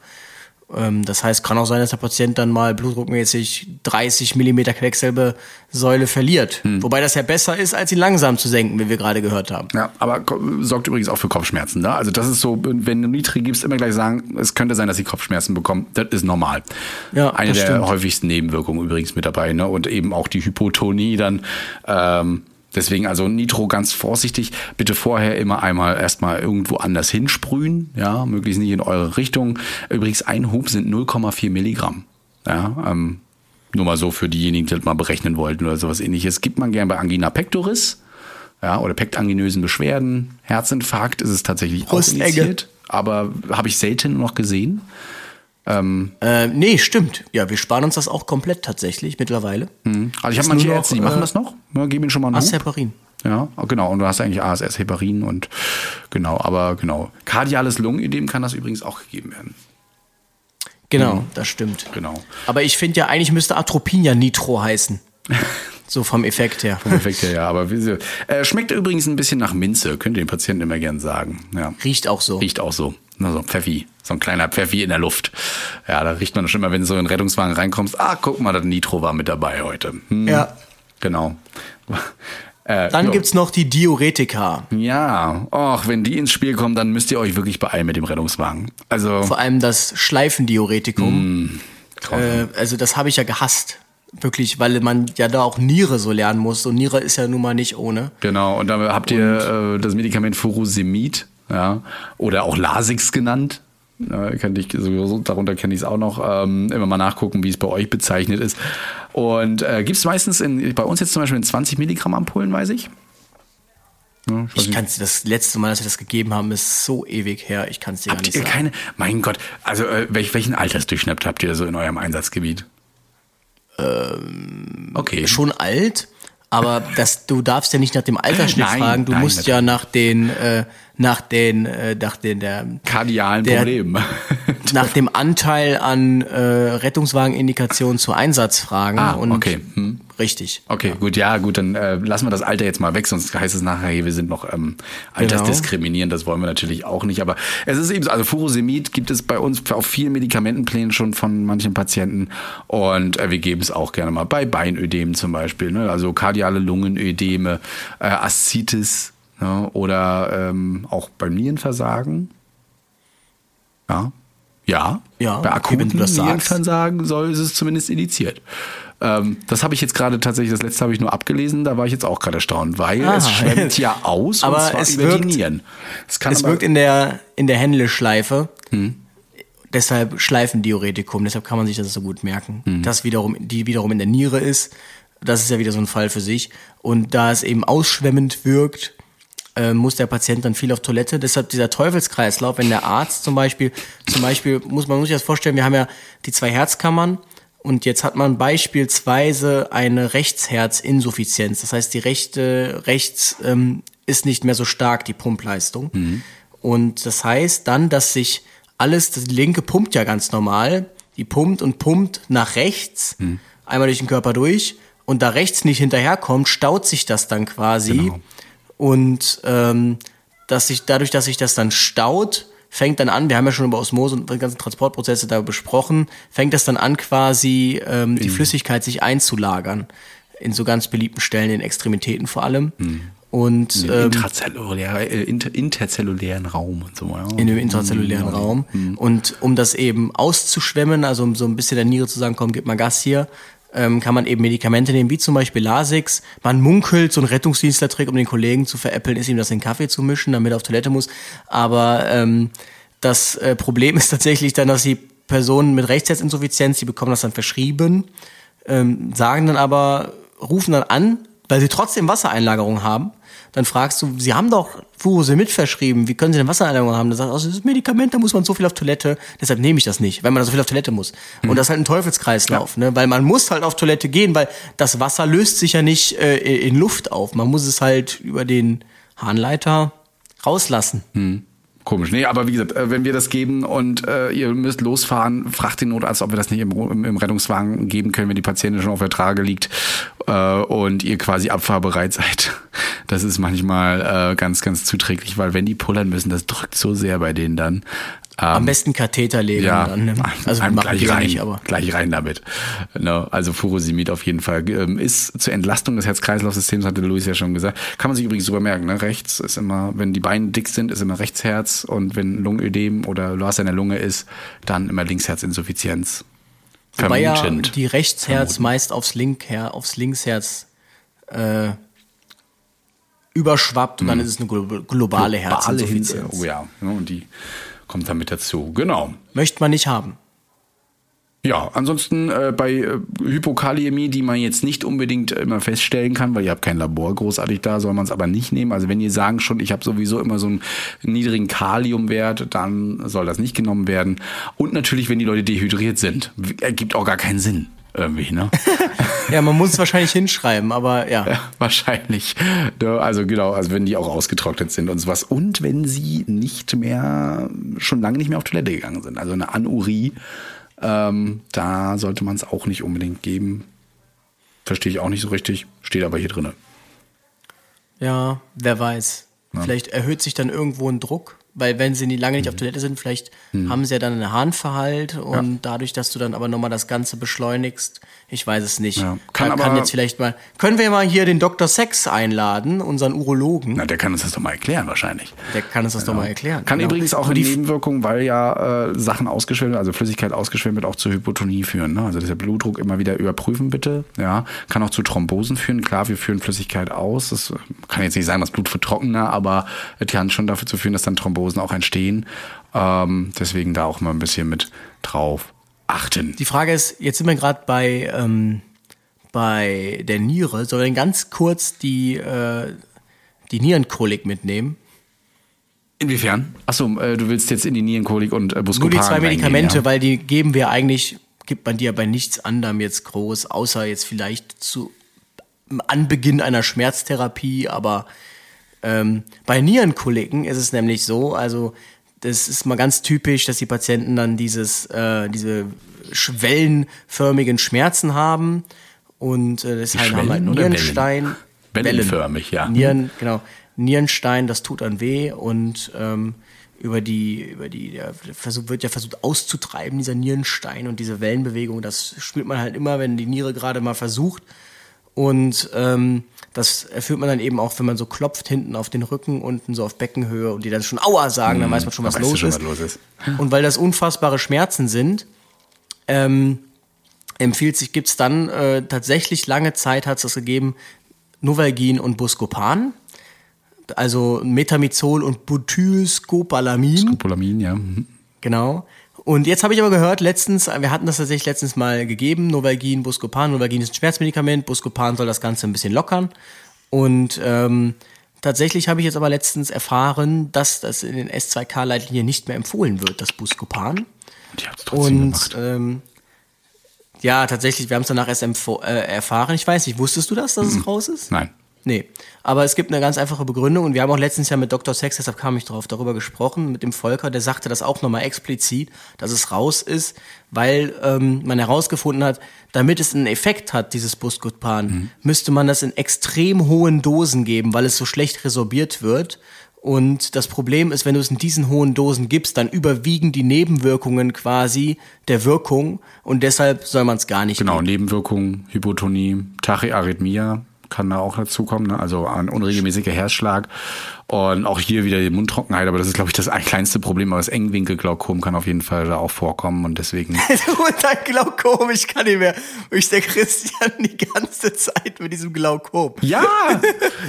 Ähm, das heißt, kann auch sein, dass der Patient dann mal blutdruckmäßig 30 Millimeter Quecksilbersäule verliert. Wobei das ja besser ist, als ihn langsam zu senken, wie wir gerade gehört haben. Ja, aber sorgt übrigens auch für Kopfschmerzen. Ne? Also das ist so, wenn du Nitri gibst, immer gleich sagen, es könnte sein, dass sie Kopfschmerzen bekommen. Das ist normal. Ja, Eine der stimmt. häufigsten Nebenwirkungen übrigens mit dabei. Ne? Und eben auch die Hypotonie dann. Ähm, deswegen also Nitro ganz vorsichtig. Bitte vorher immer einmal erstmal irgendwo anders hinsprühen. Ja, möglichst nicht in eure Richtung. Übrigens ein Hub sind 0,4 Milligramm. Ja, ähm, nur mal so für diejenigen, die das mal berechnen wollten oder sowas ähnliches. Gibt man gern bei Angina pectoris ja, oder pektanginösen Beschwerden. Herzinfarkt ist es tatsächlich auch Brustenge. indiziert, aber habe ich selten noch gesehen. Äh, nee, stimmt. Ja, wir sparen uns das auch komplett tatsächlich mittlerweile. Also ich habe manche Ärzte, die machen äh, das noch. Ja, gib ihnen schon mal einen. Acerbarin. Ja, genau. Und du hast eigentlich ASS, Heparin und genau, aber genau. Kardiales Lungenödem kann das übrigens auch gegeben werden. Genau, das stimmt. Genau. Aber ich finde ja, eigentlich müsste Atropin ja Nitro heißen. <laughs> so vom Effekt her. Vom Effekt her, ja. Aber wie sie, äh, schmeckt übrigens ein bisschen nach Minze, könnt ihr den Patienten immer gern sagen. Ja. Riecht auch so. Riecht auch so. Na, so ein Pfeffi. So ein kleiner Pfeffi in der Luft. Ja, da riecht man schon immer, wenn du so in den Rettungswagen reinkommst. Ah, guck mal, das Nitro war mit dabei heute. Hm, Ja. Genau. Äh, Dann ja. gibt's noch die Diuretika. Ja, och, wenn die ins Spiel kommen, dann müsst ihr euch wirklich beeilen mit dem Rettungswagen. Also, Vor allem das Schleifendiuretikum. Mm, äh, also das habe ich ja gehasst. Wirklich, weil man ja da auch Niere so lernen muss. Und Niere ist ja nun mal nicht ohne. genau. Und dann habt ihr äh, das Medikament Furosemid, ja, oder auch Lasix genannt. Ja, kenn ich sowieso, darunter kenne ich es auch noch. Ähm, immer mal nachgucken, wie es bei euch bezeichnet ist. Und äh, gibt es meistens in, bei uns jetzt zum Beispiel in 20 Milligramm Ampullen, weiß ich. Ja, ich Ich kann das letzte Mal, dass wir das gegeben haben, ist so ewig her. Ich kann es dir gar Habt nicht ihr sagen. keine, mein Gott, also äh, welch, welchen Altersdurchschnitt habt ihr so in eurem Einsatzgebiet? Ähm, okay. Schon alt, Aber das, du darfst ja nicht nach dem Altersschnitt Nein, fragen, du nein, musst ja nach den, äh, nach den, äh, nach den, der, Kardialen Der- Problemen. <laughs> nach dem Anteil an äh, Rettungswagenindikationen zu Einsatz fragen. Ah, und okay. Hm. Richtig. Okay, gut, ja, gut, dann äh, lassen wir das Alter jetzt mal weg, sonst heißt es nachher, hey, wir sind noch ähm, altersdiskriminierend, das wollen wir natürlich auch nicht. Aber es ist eben so, also Furosemid gibt es bei uns auf vielen Medikamentenplänen schon von manchen Patienten und äh, wir geben es auch gerne mal bei Beinödemen zum Beispiel, ne? also kardiale Lungenödeme, äh, Aszitis ne? oder ähm, auch beim Nierenversagen. Ja. Ja, Ja, bei akuten. Nierenversagen soll ist es zumindest indiziert. Ähm, das habe ich jetzt gerade tatsächlich, das letzte habe ich nur abgelesen, da war ich jetzt auch gerade erstaunt, weil Aha. es schwemmt ja <laughs> aus Aber und zwar es über wirkt- die Nieren. Es, kann Es aber, wirkt in der, in der Händle-Schleife. Hm. Deshalb Schleifendiuretikum, deshalb kann man sich das so gut merken. Hm. Das wiederum, die wiederum in der Niere ist, das ist ja wieder so ein Fall für sich. Und da es eben ausschwemmend wirkt, äh, muss der Patient dann viel auf Toilette. Deshalb dieser Teufelskreislauf, wenn der Arzt zum Beispiel, zum Beispiel muss man muss sich das vorstellen, wir haben ja die zwei Herzkammern und jetzt hat man beispielsweise eine Rechtsherzinsuffizienz. Das heißt, die rechte rechts ähm, ist nicht mehr so stark, die Pumpleistung. Und das heißt dann, dass sich alles, das linke pumpt ja ganz normal, die pumpt und pumpt nach rechts, einmal durch den Körper durch. Und da rechts nicht hinterherkommt, staut sich das dann quasi. Genau. Und ähm, dass sich dadurch, dass sich das dann staut, fängt dann an, wir haben ja schon über Osmose und die ganzen Transportprozesse da besprochen, fängt das dann an quasi ähm, die Flüssigkeit sich einzulagern. In so ganz beliebten Stellen, in Extremitäten vor allem. Und im ähm, intrazellulär, äh, inter, interzellulären Raum und so. Ja. in dem intrazellulären Raum. Und um das eben auszuschwemmen, also um so ein bisschen der Niere zu sagen, komm, gib mal Gas hier, ähm, kann man eben Medikamente nehmen, wie zum Beispiel Lasix. Man munkelt, so ein Rettungsdienstlertrick, um den Kollegen zu veräppeln, ist ihm das in den Kaffee zu mischen, damit er auf Toilette muss. Aber ähm, das äh, Problem <laughs> ist tatsächlich dann, dass die Personen mit Rechtsherzinsuffizienz, die bekommen das dann verschrieben, ähm, sagen dann aber, rufen dann an, weil sie trotzdem Wassereinlagerung haben. Dann fragst du, sie haben doch Furosemid verschrieben, wie können sie denn Wassereinlagerung haben? Dann sagst du, also das ist Medikament, da muss man so viel auf Toilette, deshalb nehme ich das nicht, weil man da so viel auf Toilette muss. Und das ist halt ein Teufelskreislauf, ne? weil man muss halt auf Toilette gehen, weil das Wasser löst sich ja nicht äh, in Luft auf. Man muss es halt über den Harnleiter rauslassen. Komisch. Nee, aber wie gesagt, äh, wenn wir das geben und äh, ihr müsst losfahren, fragt den Notarzt, ob wir das nicht im, im, Rettungswagen geben können, wenn die Patientin schon auf der Trage liegt äh, und ihr quasi abfahrbereit seid. <laughs> Das ist manchmal äh, ganz, ganz zuträglich, weil wenn die pullern müssen, das drückt so sehr bei denen dann. Am besten Katheter legen Ja, dann. Ne? Also gleich ja rein, nicht, aber. gleich rein damit. Ne, also Furosemid auf jeden Fall ähm, ist zur Entlastung des Herz-Kreislauf-Systems, hatte Luis ja schon gesagt. Kann man sich übrigens sogar merken. Ne? Rechts ist immer, wenn die Beine dick sind, ist immer Rechtsherz und wenn Lungenödem oder Loas in der Lunge ist, dann immer Linksherzinsuffizienz. Wobei ja die Rechtsherz meist aufs, Link, aufs Linksherz äh, überschwappt und dann ist es eine glo globale, Globale Herzinsuffizienz. Hitze. Oh ja, ne, und die kommt dann mit dazu. Genau. Möchte man nicht haben. Ja, ansonsten äh, bei äh, Hypokaliämie, die man jetzt nicht unbedingt immer feststellen kann, weil ihr habt kein Labor großartig da, soll man es aber nicht nehmen. Also wenn ihr sagen schon, ich habe sowieso immer so einen niedrigen Kaliumwert, dann soll das nicht genommen werden. Und natürlich, wenn die Leute dehydriert sind, ergibt auch gar keinen Sinn irgendwie, ne? <laughs> Ja, man muss es wahrscheinlich hinschreiben, aber ja. Ja, wahrscheinlich. Ja, Also genau, also wenn die auch ausgetrocknet sind und sowas. Und wenn sie nicht mehr, schon lange nicht mehr auf Toilette gegangen sind. Also eine Anurie, ähm, da sollte man es auch nicht unbedingt geben. Verstehe ich auch nicht so richtig, steht aber hier drinne. Ja, wer weiß. Vielleicht erhöht sich dann irgendwo ein Druck, weil wenn sie lange nicht auf Toilette sind, vielleicht haben sie ja dann einen Harnverhalt und dadurch, dass du dann aber nochmal das Ganze beschleunigst, ich weiß es nicht. Ja, kann Man kann aber- jetzt vielleicht mal, können wir mal hier den Dr. Sex einladen, unseren Urologen? Na, der kann uns das doch mal erklären wahrscheinlich. Der kann uns das doch mal erklären. Kann Genau. übrigens auch die Nebenwirkungen, weil ja äh, Sachen ausgeschwemmt, also Flüssigkeit ausgeschwemmt wird, auch zu Hypotonie führen. Ne? Also der Blutdruck immer wieder überprüfen bitte. Ja, kann auch zu Thrombosen führen. Klar, wir führen Flüssigkeit aus. Das kann jetzt nicht sagen, das Blut wird trockener, aber es kann schon dafür zu führen, dass dann Thrombosen auch entstehen. Ähm, deswegen da auch mal ein bisschen mit drauf achten. Die Frage ist, jetzt sind wir gerade bei, ähm, bei der Niere. Sollen wir denn ganz kurz die, äh, die Nierenkolik mitnehmen? Inwiefern? Achso, äh, du willst jetzt in die Nierenkolik und äh, Nur Buscopan die zwei Medikamente, ja? weil die geben wir eigentlich, gibt man die ja bei nichts anderem jetzt groß, außer jetzt vielleicht zu Anbeginn einer Schmerztherapie, aber ähm, bei Nierenkoliken ist es nämlich so, also das ist mal ganz typisch, dass die Patienten dann dieses, äh, diese schwellenförmigen Schmerzen haben und äh, deshalb haben halt oder Nierenstein. Wellen? Wellenförmig, ja. Nieren, genau. Nierenstein, das tut dann weh und ähm, über die, über die, der Versuch, wird ja versucht auszutreiben, dieser Nierenstein und diese Wellenbewegung, das spürt man halt immer, wenn die Niere gerade mal versucht. Und ähm, das erfüllt man dann eben auch, wenn man so klopft hinten auf den Rücken, unten so auf Beckenhöhe und die dann schon Aua sagen, dann weiß man schon, was, los, schon, ist. was los ist. Und weil das unfassbare Schmerzen sind, ähm, empfiehlt sich, gibt's dann äh, tatsächlich lange Zeit hat es das gegeben, Novalgin und Buscopan. Also Metamizol und Butylscopalamin. Polamin, ja. Mhm. Genau. Und jetzt habe ich aber gehört, letztens, wir hatten das tatsächlich letztens mal gegeben, Novalgin, Buscopan. Novalgin ist ein Schmerzmedikament, Buscopan soll das Ganze ein bisschen lockern. Und ähm, tatsächlich habe ich jetzt aber letztens erfahren, dass das in den S2K-Leitlinien nicht mehr empfohlen wird, das Buscopan. Die hab's trotzdem Und gemacht. ähm, ja, tatsächlich, wir haben es danach erst äh, erfahren. Ich weiß nicht, wusstest du das, dass es raus ist? Nein. Nee, aber es gibt eine ganz einfache Begründung und wir haben auch letztens ja mit Dr. Sex, deshalb kam ich drauf, darüber gesprochen, mit dem Volker, der sagte das auch nochmal explizit, dass es raus ist, weil ähm, man herausgefunden hat, damit es einen Effekt hat, dieses Buscopan, müsste man das in extrem hohen Dosen geben, weil es so schlecht resorbiert wird. Und das Problem ist, wenn du es in diesen hohen Dosen gibst, dann überwiegen die Nebenwirkungen quasi der Wirkung und deshalb soll man es gar nicht Genau, geben. Nebenwirkungen, Hypotonie, Tachyarrhythmia kann da auch dazukommen, ne? also ein unregelmäßiger Herzschlag und auch hier wieder die Mundtrockenheit, aber das ist, glaube ich, das kleinste Problem, aber das Engwinkelglaukom kann auf jeden Fall da auch vorkommen und deswegen <laughs> Glaukom, ich kann nicht mehr. Ich der Christian die ganze Zeit mit diesem Glaukom. Ja,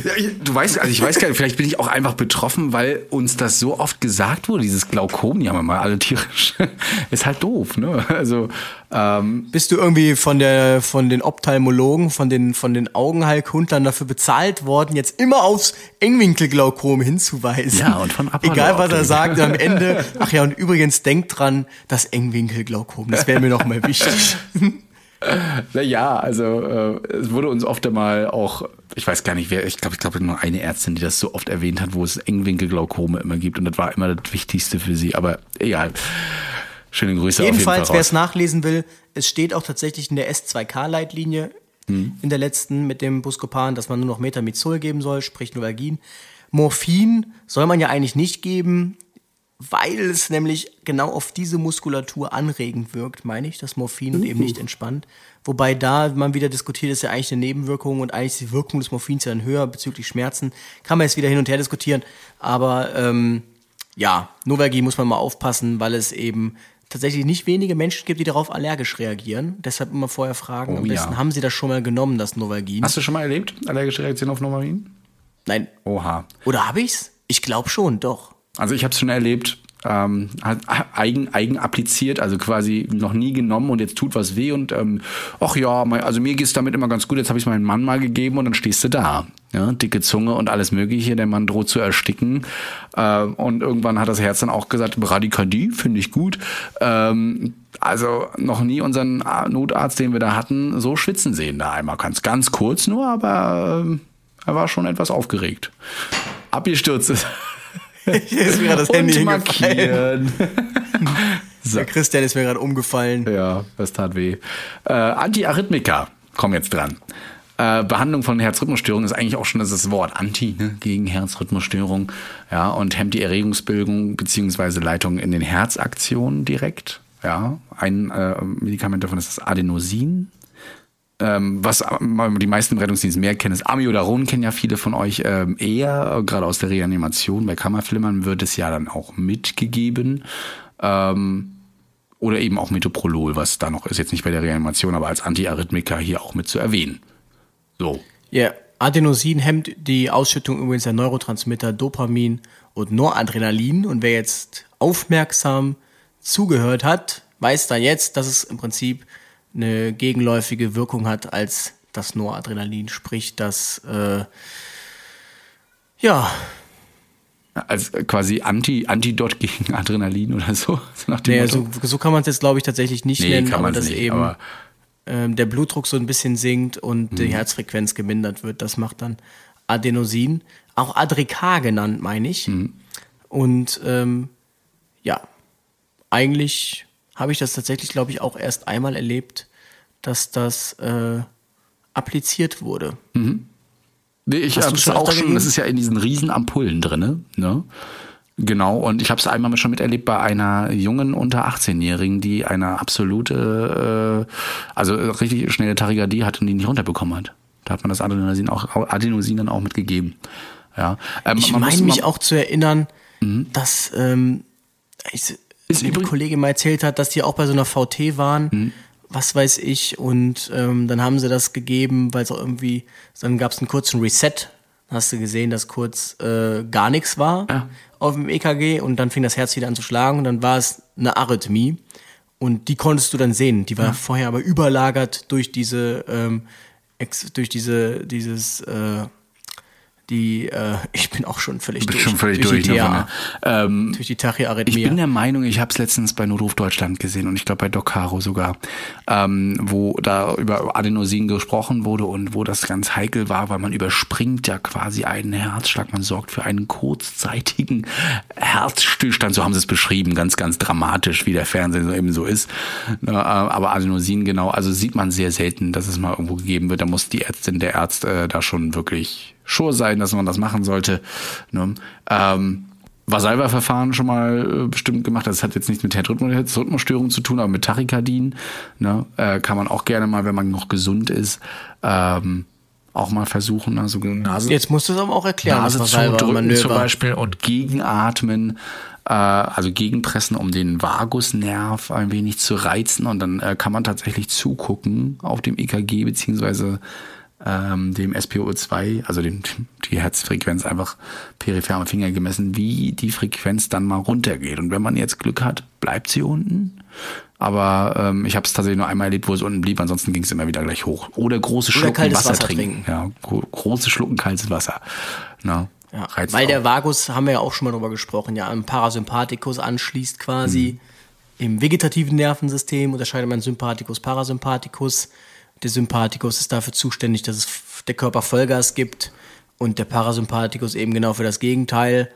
Ja, du weißt, also ich weiß gar nicht, vielleicht bin ich auch einfach betroffen, weil uns das so oft gesagt wurde, dieses Glaukom, wir mal alle tierisch, <laughs> ist halt doof, ne? Also, ähm, Bist du irgendwie von der von den Ophthalmologen, von den von den Augenheilkundlern dafür bezahlt worden, jetzt immer aufs Engwinkelglaukom hinzuweisen? Ja, und von Apollo Egal was er sagt, am <laughs> Ende. Ach ja, und übrigens denkt dran, das Engwinkelglaukom, das wäre mir noch mal wichtig. <laughs> na ja, also äh, es wurde uns oft einmal auch, ich weiß gar nicht wer, ich glaube, ich glaube nur eine Ärztin, die das so oft erwähnt hat, wo es Engwinkelglaukome immer gibt und das war immer das Wichtigste für sie, aber egal. Schöne Grüße Jedenfalls, wer es nachlesen will, es steht auch tatsächlich in der S2K-Leitlinie Hm. in der letzten mit dem Buscopan, dass man nur noch Metamizol geben soll, sprich Novalgin. Morphin soll man ja eigentlich nicht geben, weil es nämlich genau auf diese Muskulatur anregend wirkt, meine ich, das Morphin und eben nicht entspannt. Wobei da man wieder diskutiert, ist ja eigentlich eine Nebenwirkung und eigentlich ist die Wirkung des Morphins ja dann höher bezüglich Schmerzen. Kann man jetzt wieder hin und her diskutieren, aber ähm, ja, Novalgin muss man mal aufpassen, weil es eben tatsächlich nicht wenige Menschen gibt, die darauf allergisch reagieren. Deshalb immer vorher fragen, Oh am besten ja. haben sie das schon mal genommen, das Novalgin. Hast du schon mal erlebt, allergische Reaktion auf Nomarin? Nein. Oha. Oder habe ich's? Ich glaube schon, doch. Also ich habe es schon erlebt, ähm, hat eigen, eigen appliziert, also quasi noch nie genommen und jetzt tut was weh und ähm, ach ja, also mir geht's damit immer ganz gut, jetzt habe ich meinem Mann mal gegeben und dann stehst du da. Ja, dicke Zunge und alles mögliche, der Mann droht zu ersticken. Äh, und irgendwann hat das Herz dann auch gesagt, Bradykardie, finde ich gut. Ähm, also noch nie unseren Notarzt, den wir da hatten, so schwitzen sehen da einmal. Ganz, ganz kurz nur, aber ähm, er war schon etwas aufgeregt. Abgestürzt ist. <laughs> Ist mir gerade das Handy und markieren. <laughs> Der Christian ist mir gerade umgefallen. Ja, das tat weh. Äh, Antiarrhythmika, komm jetzt dran. Äh, Behandlung von Herzrhythmusstörungen ist eigentlich auch schon das, das Wort Anti, ne? gegen Herzrhythmusstörung. Ja, und hemmt die Erregungsbildung beziehungsweise Leitung in den Herzaktionen direkt. Ja, ein äh, Medikament davon ist das Adenosin. Ähm, was die meisten im Rettungsdienst mehr kennen, ist Amiodaron, kennen ja viele von euch ähm, eher, gerade aus der Reanimation. Bei Kammerflimmern wird es ja dann auch mitgegeben. Ähm, oder eben auch Metoprolol, was da noch ist, jetzt nicht bei der Reanimation, aber als Antiarrhythmika hier auch mit zu erwähnen. So. Ja, Adenosin hemmt die Ausschüttung übrigens der Neurotransmitter Dopamin und Noradrenalin. Und wer jetzt aufmerksam zugehört hat, weiß dann jetzt, dass es im Prinzip eine gegenläufige Wirkung hat als das Noradrenalin. Sprich, dass, äh, ja, Als äh, quasi Anti, Antidot gegen Adrenalin oder so. <laughs> so nach dem nee, Motto. so, so kann man es jetzt, glaube ich, tatsächlich nicht nee, nennen, kann aber man das nicht, eben. aber ähm, der Blutdruck so ein bisschen sinkt und die Herzfrequenz gemindert wird. Das macht dann Adenosin, auch Adrikar genannt, meine ich. Und ähm, ja, eigentlich habe ich das tatsächlich, glaube ich, auch erst einmal erlebt, dass das äh, appliziert wurde. Nee, ich habe es schon auch schon, das ist ja in diesen riesen Ampullen drinne, ne? Genau, und ich habe es einmal schon miterlebt bei einer jungen unter 18-Jährigen, die eine absolute, äh, also äh, richtig schnelle Tachykardie hatte und die nicht runterbekommen hat. Da hat man das Adenosin auch, Adenosin dann auch mitgegeben. Ja. Ähm, Ich meine mich auch zu erinnern, dass ähm, ich, Ist übrigens- Kollegin mal erzählt hat, dass die auch bei so einer VT waren, Mhm. was weiß ich, und ähm, dann haben sie das gegeben, weil es auch irgendwie, dann gab es einen kurzen Reset. Dann hast du gesehen, dass kurz äh, gar nichts war Ja. auf dem EKG und dann fing das Herz wieder an zu schlagen und dann war es eine Arrhythmie. Und die konntest du dann sehen. Die war vorher aber überlagert durch diese, ähm, durch diese, dieses, äh, die, äh, <laughs> ich bin auch schon völlig bin durch. schon völlig durch durch. die ne, ähm, durch die Ich Tachyarrhythmie. bin der Meinung, ich habe es letztens bei Notruf Deutschland gesehen und ich glaube bei Doc Caro sogar, ähm, wo da über Adenosin gesprochen wurde und wo das ganz heikel war, weil man überspringt ja quasi einen Herzschlag, man sorgt für einen kurzzeitigen Herzstillstand, so haben sie es beschrieben, ganz, ganz dramatisch, wie der Fernseher so eben so ist. Ne, äh, aber Adenosin genau, also sieht man sehr selten, dass es mal irgendwo gegeben wird. Da muss die Ärztin, der Arzt äh, da schon wirklich sure sein, dass man das machen sollte. Ne? Ähm, Vasalva-Verfahren schon mal äh, bestimmt gemacht. Das hat jetzt nichts mit Herzrhythmus- Herzrhythmusstörungen zu tun, aber mit Tachykardien. Ne? Äh, kann man auch gerne mal, wenn man noch gesund ist, ähm, auch mal versuchen. Also Nase, Jetzt musst du es aber auch erklären, Nase zudrücken zum Beispiel und gegenatmen. Äh, also gegenpressen, um den Vagusnerv ein wenig zu reizen. Und dann äh, kann man tatsächlich zugucken auf dem EKG beziehungsweise ähm, dem SPO2, also dem, die Herzfrequenz einfach peripher am Finger gemessen, wie die Frequenz dann mal runtergeht. Und wenn man jetzt Glück hat, bleibt sie unten. Aber ähm, ich habe es tatsächlich nur einmal erlebt, wo es unten blieb, ansonsten ging es immer wieder gleich hoch. Oder große Schlucken kaltes Wasser, Wasser trinken. trinken. Ja, gro große Schlucken kaltes Wasser. Na, Ja, weil auch. der Vagus, haben wir ja auch schon mal drüber gesprochen, ja, am Parasympathikus anschließt quasi. Im vegetativen Nervensystem unterscheidet man Sympathikus, Parasympathikus. Der Sympathikus ist dafür zuständig, dass es der Körper Vollgas gibt und der Parasympathikus eben genau für das Gegenteil.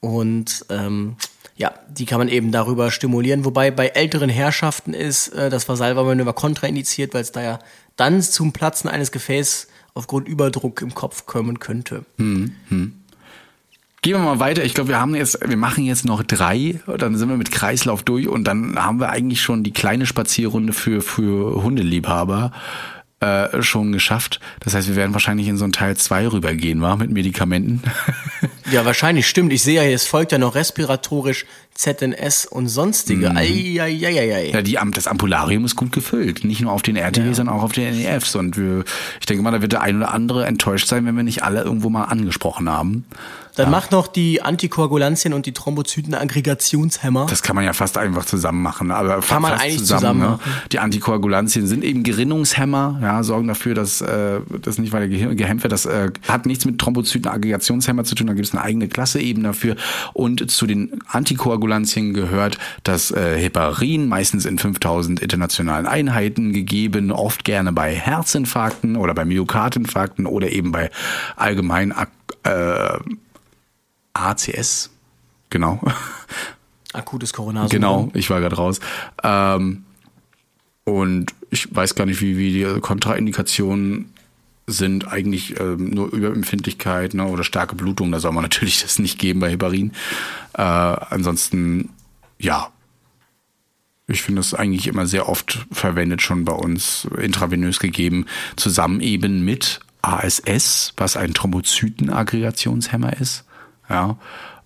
Und ähm, ja, die kann man eben darüber stimulieren. Wobei bei älteren Herrschaften ist äh, das Vasalva-Manöver kontraindiziert, weil es da ja dann zum Platzen eines Gefäßes aufgrund Überdruck im Kopf kommen könnte. Gehen wir mal weiter. Ich glaube, wir haben jetzt, wir machen jetzt noch drei, dann sind wir mit Kreislauf durch und dann haben wir eigentlich schon die kleine Spazierrunde für, für Hundeliebhaber äh, schon geschafft. Das heißt, wir werden wahrscheinlich in so einen Teil zwei rübergehen, war mit Medikamenten. <laughs> Ja, wahrscheinlich stimmt. Ich sehe ja, es folgt ja noch respiratorisch ZNS und sonstige. Mhm. Eieieiei. Ja, die, das Ampularium ist gut gefüllt. Nicht nur auf den RTW, sondern auch auf den NEFs. Und wir, ich denke mal, da wird der ein oder andere enttäuscht sein, wenn wir nicht alle irgendwo mal angesprochen haben. Dann macht noch die Antikoagulantien und die Thrombozytenaggregationshemmer. Das kann man ja fast einfach zusammen machen. Aber Kann man eigentlich zusammen ne? machen. Die Antikoagulantien sind eben Gerinnungshemmer, ja, sorgen dafür, dass äh, das nicht weiter gehe- gehemmt wird. Das äh, hat nichts mit Thrombozytenaggregationshemmer zu tun. Da gibt es eine eigene Klasse eben dafür. Und zu den Antikoagulantien gehört das äh, Heparin, meistens in 5000 internationalen Einheiten gegeben, oft gerne bei Herzinfarkten oder bei Myokardinfarkten oder eben bei allgemein äh, ACS. Genau. Akutes Coronarsyndrom. Genau, ich war gerade raus. Ähm, und ich weiß gar nicht, wie, wie die Kontraindikationen sind eigentlich ähm, nur Überempfindlichkeit ne, oder starke Blutung. Da soll man <laughs> natürlich das nicht geben bei Heparin. Äh, ansonsten, ja. Ich finde das eigentlich immer sehr oft verwendet, schon bei uns intravenös gegeben, zusammen eben mit ASS, was ein Thrombozytenaggregationshemmer ist. Ja.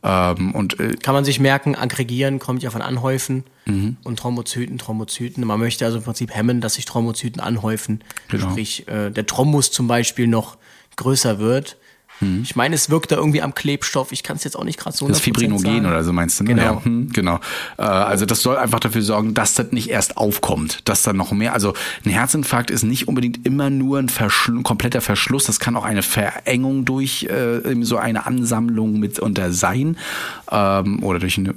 Ähm, und äh, Kann man sich merken, aggregieren kommt ja von anhäufen Mhm. und Thrombozyten, Thrombozyten. Man möchte also im Prinzip hemmen, dass sich Thrombozyten anhäufen. Genau. Sprich, äh, der Thrombus zum Beispiel noch größer wird. Ich meine, es wirkt da irgendwie am Klebstoff. Ich kann es jetzt auch nicht gerade so. Das 100% Fibrinogen sagen. oder so meinst du? Ne? Genau. Ja, hm, genau. Äh, also das soll einfach dafür sorgen, dass das nicht erst aufkommt, dass dann noch mehr. Also ein Herzinfarkt ist nicht unbedingt immer nur ein, Verschl kompletter Verschluss. Das kann auch eine Verengung durch äh, eben so eine Ansammlung mitunter sein ähm, oder durch eine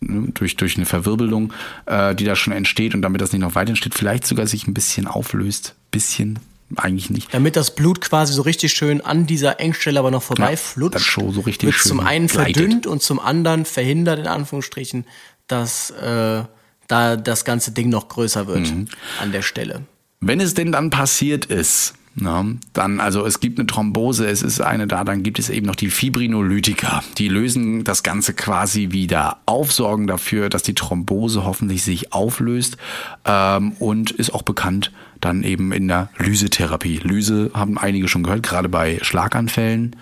ne, durch, durch eine Verwirbelung, äh, die da schon entsteht und damit das nicht noch weiter entsteht, vielleicht sogar sich ein bisschen auflöst. Bisschen, eigentlich nicht. Damit das Blut quasi so richtig schön an dieser Engstelle aber noch vorbei Ja, flutscht. das schon so richtig wird schön zum einen gleitet. verdünnt und zum anderen verhindert in Anführungsstrichen, dass äh, da das ganze Ding noch größer wird Mhm. an der Stelle. Wenn es denn dann passiert ist, na, dann, also es gibt eine Thrombose, es ist eine da, dann gibt es eben noch die Fibrinolytika. Die lösen das Ganze quasi wieder auf, sorgen dafür, dass die Thrombose hoffentlich sich auflöst ähm, und ist auch bekannt dann eben in der Lysetherapie. Lyse haben einige schon gehört, gerade bei Schlaganfällen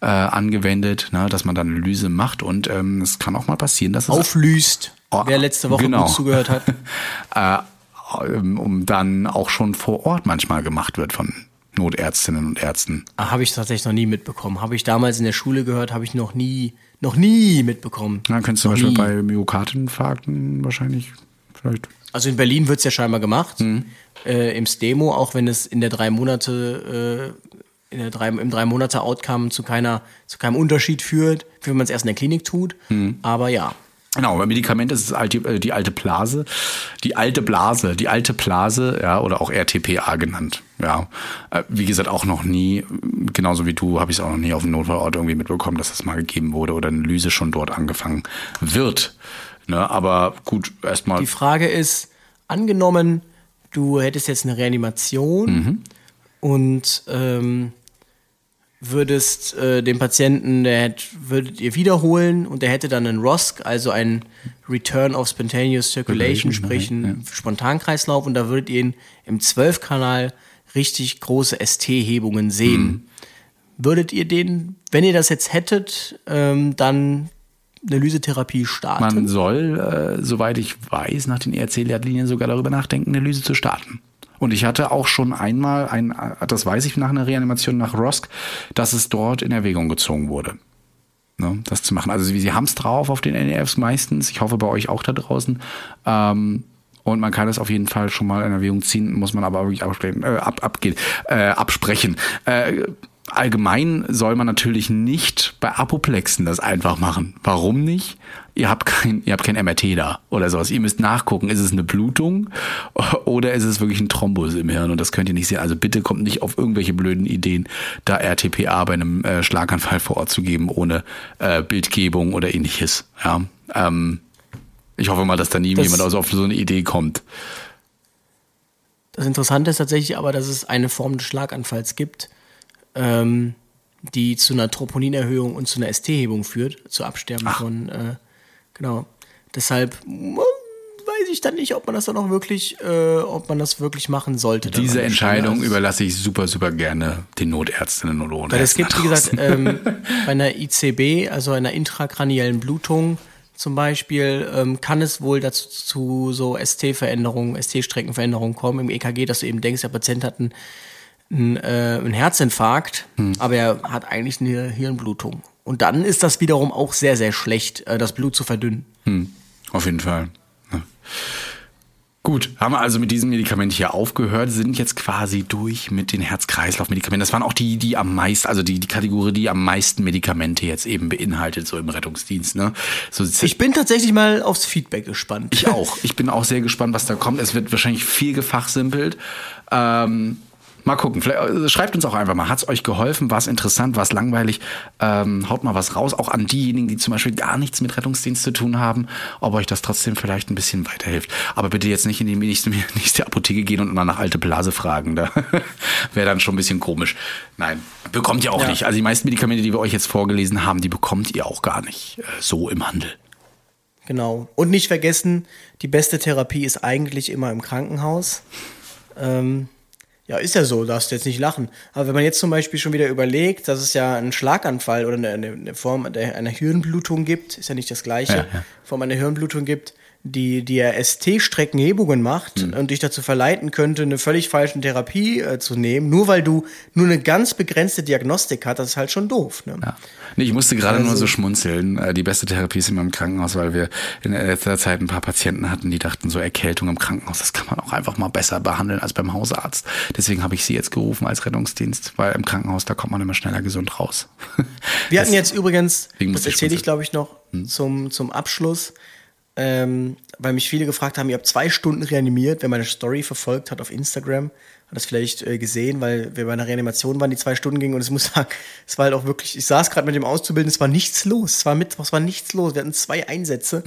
äh, angewendet, na, dass man dann eine Lyse macht und ähm, es kann auch mal passieren, dass es Auflüst, Oh, wer letzte Woche genau. gut zugehört hat. <laughs> äh, um dann auch schon vor Ort manchmal gemacht wird von Notärztinnen und Ärzten. Ah, Habe ich tatsächlich noch nie mitbekommen. Habe ich damals in der Schule gehört, habe ich noch nie, noch nie mitbekommen. Ja, könntest du zum Beispiel nie. bei Myokardinfarkten wahrscheinlich vielleicht. Also in Berlin wird es ja scheinbar gemacht, Mhm. Äh, im Stemo, auch wenn es in der drei Monate, äh, in der drei, im drei Monate Outcome zu keiner, zu keinem Unterschied führt, wie wenn man es erst in der Klinik tut. Mhm. Aber ja, Genau, bei Medikament ist es alte, äh, die alte Blase, die alte Blase, die alte Blase, ja, oder auch RTPA genannt. Ja, Äh, wie gesagt, auch noch nie, genauso wie du, habe ich es auch noch nie auf dem Notfallort irgendwie mitbekommen, dass das mal gegeben wurde oder eine Lyse schon dort angefangen wird. Ne, aber gut, erstmal. die Frage ist, angenommen, du hättest jetzt eine Reanimation Mhm. und ähm, würdest äh, den Patienten, der hätt, würdet ihr wiederholen und der hätte dann einen ROSC, also einen Return of Spontaneous Circulation, sprich einen Spontankreislauf und da würdet ihr ihn im 12-Kanal richtig große ST-Hebungen sehen. Mhm. Würdet ihr den, wenn ihr das jetzt hättet, ähm, dann eine Lysetherapie starten? Man soll, äh, soweit ich weiß, nach den ERC-Leitlinien sogar darüber nachdenken, eine Lyse zu starten. Und ich hatte auch schon einmal, ein, äh, das weiß ich nach einer Reanimation nach ROSC, dass es dort in Erwägung gezogen wurde. Ne, das zu machen. Also sie, sie haben es drauf auf den NEFs meistens. Ich hoffe bei euch auch da draußen. Ähm, und man kann es auf jeden Fall schon mal in Erwägung ziehen, muss man aber wirklich absprechen. Äh, ab, abgehen, äh, absprechen. Äh, allgemein soll man natürlich nicht bei Apoplexen das einfach machen. Warum nicht? Ihr habt kein, ihr habt kein MRT da oder sowas. Ihr müsst nachgucken, ist es eine Blutung oder ist es wirklich ein Thrombus im Hirn und das könnt ihr nicht sehen. Also bitte kommt nicht auf irgendwelche blöden Ideen, da RTPA bei einem äh, Schlaganfall vor Ort zu geben, ohne äh, Bildgebung oder ähnliches. Ja, ähm, ich hoffe mal, dass da nie Das- jemand aus auf so eine Idee kommt. Das Interessante ist tatsächlich aber, dass es eine Form des Schlaganfalls gibt, ähm, die zu einer Troponinerhöhung und zu einer ST-Hebung führt, zu Absterben von, äh, genau. Deshalb mm, weiß ich dann nicht, ob man das dann auch wirklich, äh, ob man das wirklich machen sollte. Diese. Entscheidung Also, überlasse ich super, super gerne den Notärztinnen und Notärzten. Weil es gibt, wie gesagt, ähm, <laughs> bei einer ICB, also einer intrakraniellen Blutung zum Beispiel, ähm, kann es wohl dazu zu so ST-Veränderungen, ST-Streckenveränderungen kommen im EKG, dass du eben denkst, der Patient hat einen, einen, äh, einen Herzinfarkt, Hm. aber er hat eigentlich eine Hirnblutung. Und dann ist das wiederum auch sehr, sehr schlecht, äh, das Blut zu verdünnen. Auf jeden Fall. Ja. Gut, haben wir also mit diesem Medikament hier aufgehört, sind jetzt quasi durch mit den Herz-Kreislauf-Medikamenten. Das waren auch die, die am meisten, also die, die Kategorie, die am meisten Medikamente jetzt eben beinhaltet, so im Rettungsdienst. Ne? So, Ich bin tatsächlich mal aufs Feedback gespannt. ich auch. Ich bin auch sehr gespannt, was da kommt. Es wird wahrscheinlich viel gefachsimpelt. Ähm, mal gucken. Vielleicht, äh, schreibt uns auch einfach mal. Hat es euch geholfen? War es interessant? War es langweilig? Ähm, haut mal was raus. Auch an diejenigen, die zum Beispiel gar nichts mit Rettungsdienst zu tun haben, ob euch das trotzdem vielleicht ein bisschen weiterhilft. Aber bitte jetzt nicht in die nächste, nächste Apotheke gehen und mal nach alte Blase fragen. Da <laughs> wäre dann schon ein bisschen komisch. Nein, bekommt ihr auch Ja. nicht. Also die meisten Medikamente, die wir euch jetzt vorgelesen haben, die bekommt ihr auch gar nicht äh, so im Handel. Genau. Und nicht vergessen, die beste Therapie ist eigentlich immer im Krankenhaus. Ähm, ja, ist ja so, darfst du jetzt nicht lachen. Aber wenn man jetzt zum Beispiel schon wieder überlegt, dass es ja einen Schlaganfall oder eine, eine, Form einer Hirnblutung gibt, ist ja nicht das Gleiche, Ja, ja. Form einer Hirnblutung gibt, die, die ja ST-Streckenhebungen macht Hm. und dich dazu verleiten könnte, eine völlig falsche Therapie äh, zu nehmen, nur weil du nur eine ganz begrenzte Diagnostik hast, das ist halt schon doof. Ne? Ja. Nee, ich musste gerade nur Also- so schmunzeln. Äh, Die beste Therapie ist immer im Krankenhaus, weil wir in letzter Zeit ein paar Patienten hatten, die dachten, so Erkältung im Krankenhaus, das kann man auch einfach mal besser behandeln als beim Hausarzt. Deswegen habe ich sie jetzt gerufen als Rettungsdienst, weil im Krankenhaus, da kommt man immer schneller gesund raus. Wir <laughs> hatten jetzt übrigens, das erzähle ich glaube ich noch zum, zum Abschluss, ähm, weil mich viele gefragt haben, ihr habt zwei Stunden reanimiert. Wer meine Story verfolgt hat auf Instagram, hat das vielleicht äh, gesehen, weil wir bei einer Reanimation waren, die zwei Stunden ging und es muss <laughs> sagen, es war halt auch wirklich, ich saß gerade mit dem Auszubildenden, es war nichts los. Es war Mittwoch, es war nichts los. Wir hatten zwei Einsätze.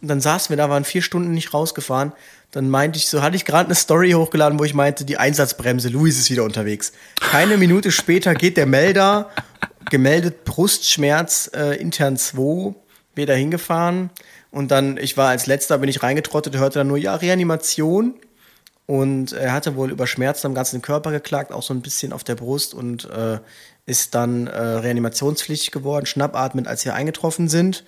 Und dann saßen wir da, waren vier Stunden nicht rausgefahren. Dann meinte ich so, hatte ich gerade eine Story hochgeladen, wo ich meinte, die Einsatzbremse, Luis ist wieder unterwegs. Keine Minute später geht der Melder, gemeldet Brustschmerz, äh, intern 2, wieder hingefahren. Und dann, ich war als letzter, bin ich reingetrottet, hörte dann nur, ja, Reanimation. Und er hatte wohl über Schmerzen am ganzen Körper geklagt, auch so ein bisschen auf der Brust und äh, ist dann äh, reanimationspflichtig geworden, schnappatmend, als wir eingetroffen sind.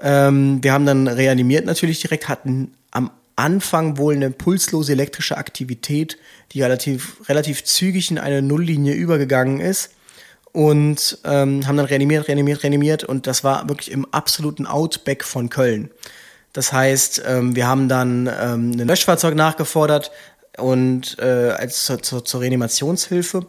Ähm, wir haben dann reanimiert natürlich direkt, hatten am Anfang wohl eine pulslose elektrische Aktivität, die relativ, relativ zügig in eine Nulllinie übergegangen ist. Und ähm, haben dann reanimiert, reanimiert, reanimiert. Und das war wirklich im absoluten Outback von Köln. Das heißt, ähm, wir haben dann ähm, ein Löschfahrzeug nachgefordert und äh, als zur, zur, zur Reanimationshilfe.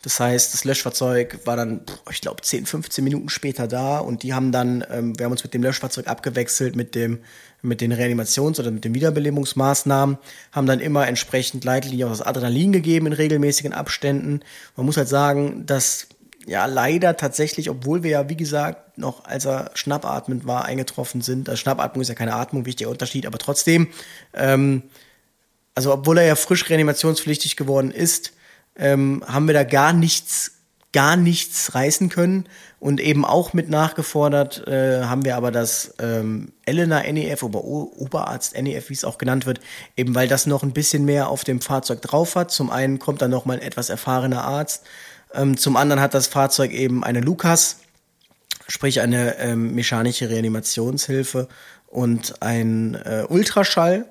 Das heißt, das Löschfahrzeug war dann, ich glaube, 10, 15 Minuten später da und die haben dann, ähm, wir haben uns mit dem Löschfahrzeug abgewechselt mit dem, mit den Reanimations- oder mit den Wiederbelebungsmaßnahmen, haben dann immer entsprechend Leitlinien das Adrenalin gegeben in regelmäßigen Abständen. Man muss halt sagen, dass ja leider tatsächlich, obwohl wir ja, wie gesagt, noch als er schnappatmend war, eingetroffen sind. Also Schnappatmung ist ja keine Atmung, wichtiger Unterschied, aber trotzdem, ähm, also obwohl er ja frisch reanimationspflichtig geworden ist, ähm, haben wir da gar nichts, gar nichts reißen können und eben auch mit nachgefordert äh, haben wir aber das ähm, Elena NEF, Ober Oberarzt NEF, wie es auch genannt wird, eben weil das noch ein bisschen mehr auf dem Fahrzeug drauf hat. Zum einen kommt dann noch mal ein etwas erfahrener Arzt, zum anderen hat das Fahrzeug eben eine Lukas, sprich eine ähm, mechanische Reanimationshilfe und ein äh, Ultraschall.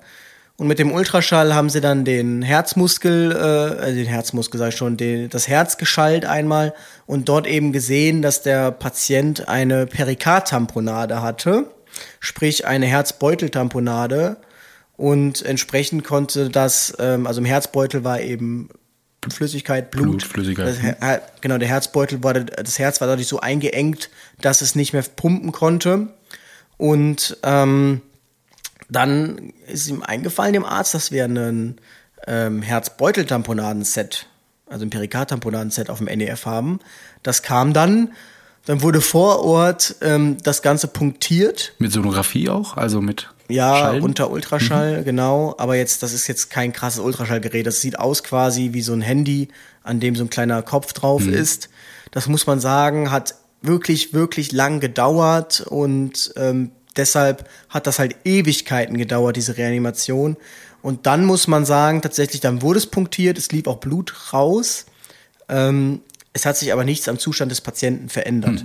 Und mit dem Ultraschall haben sie dann den Herzmuskel, äh, den Herzmuskel sag ich schon, den, das Herz geschallt einmal und dort eben gesehen, dass der Patient eine Perikardtamponade hatte, sprich eine Herzbeuteltamponade. Und entsprechend konnte das, ähm, also im Herzbeutel war eben Flüssigkeit, Blut. Blut, Flüssigkeit. Das, genau, der Herzbeutel war, das Herz war dadurch so eingeengt, dass es nicht mehr pumpen konnte. Und ähm, dann ist ihm eingefallen, dem Arzt, dass wir einen ähm, Herzbeuteltamponaden-Set, also ein Perikardtamponaden-Set auf dem NEF haben. Das kam dann, dann wurde vor Ort ähm, das Ganze punktiert. Mit Sonographie auch? Also mit Ja, Schallen? unter Ultraschall, genau. Aber jetzt, das ist jetzt kein krasses Ultraschallgerät. Das sieht aus quasi wie so ein Handy, an dem so ein kleiner Kopf drauf ist. Das muss man sagen, hat wirklich, wirklich lang gedauert und ähm, deshalb hat das halt Ewigkeiten gedauert, diese Reanimation. Und dann muss man sagen, tatsächlich, dann wurde es punktiert, es lief auch Blut raus. Ähm, es hat sich aber nichts am Zustand des Patienten verändert.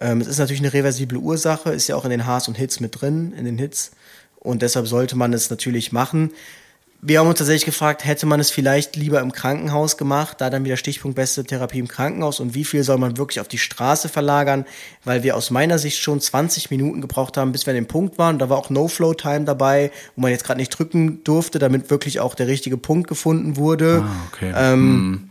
Ähm, es ist natürlich eine reversible Ursache, ist ja auch in den Haars und Hits mit drin, in den Hits. Und deshalb sollte man es natürlich machen. Wir haben uns tatsächlich gefragt, hätte man es vielleicht lieber im Krankenhaus gemacht, da dann wieder Stichpunkt beste Therapie im Krankenhaus und wie viel soll man wirklich auf die Straße verlagern, weil wir aus meiner Sicht schon 20 Minuten gebraucht haben, bis wir an dem Punkt waren. Da war auch No-Flow-Time dabei, wo man jetzt gerade nicht drücken durfte, damit wirklich auch der richtige Punkt gefunden wurde Ah, okay. ähm,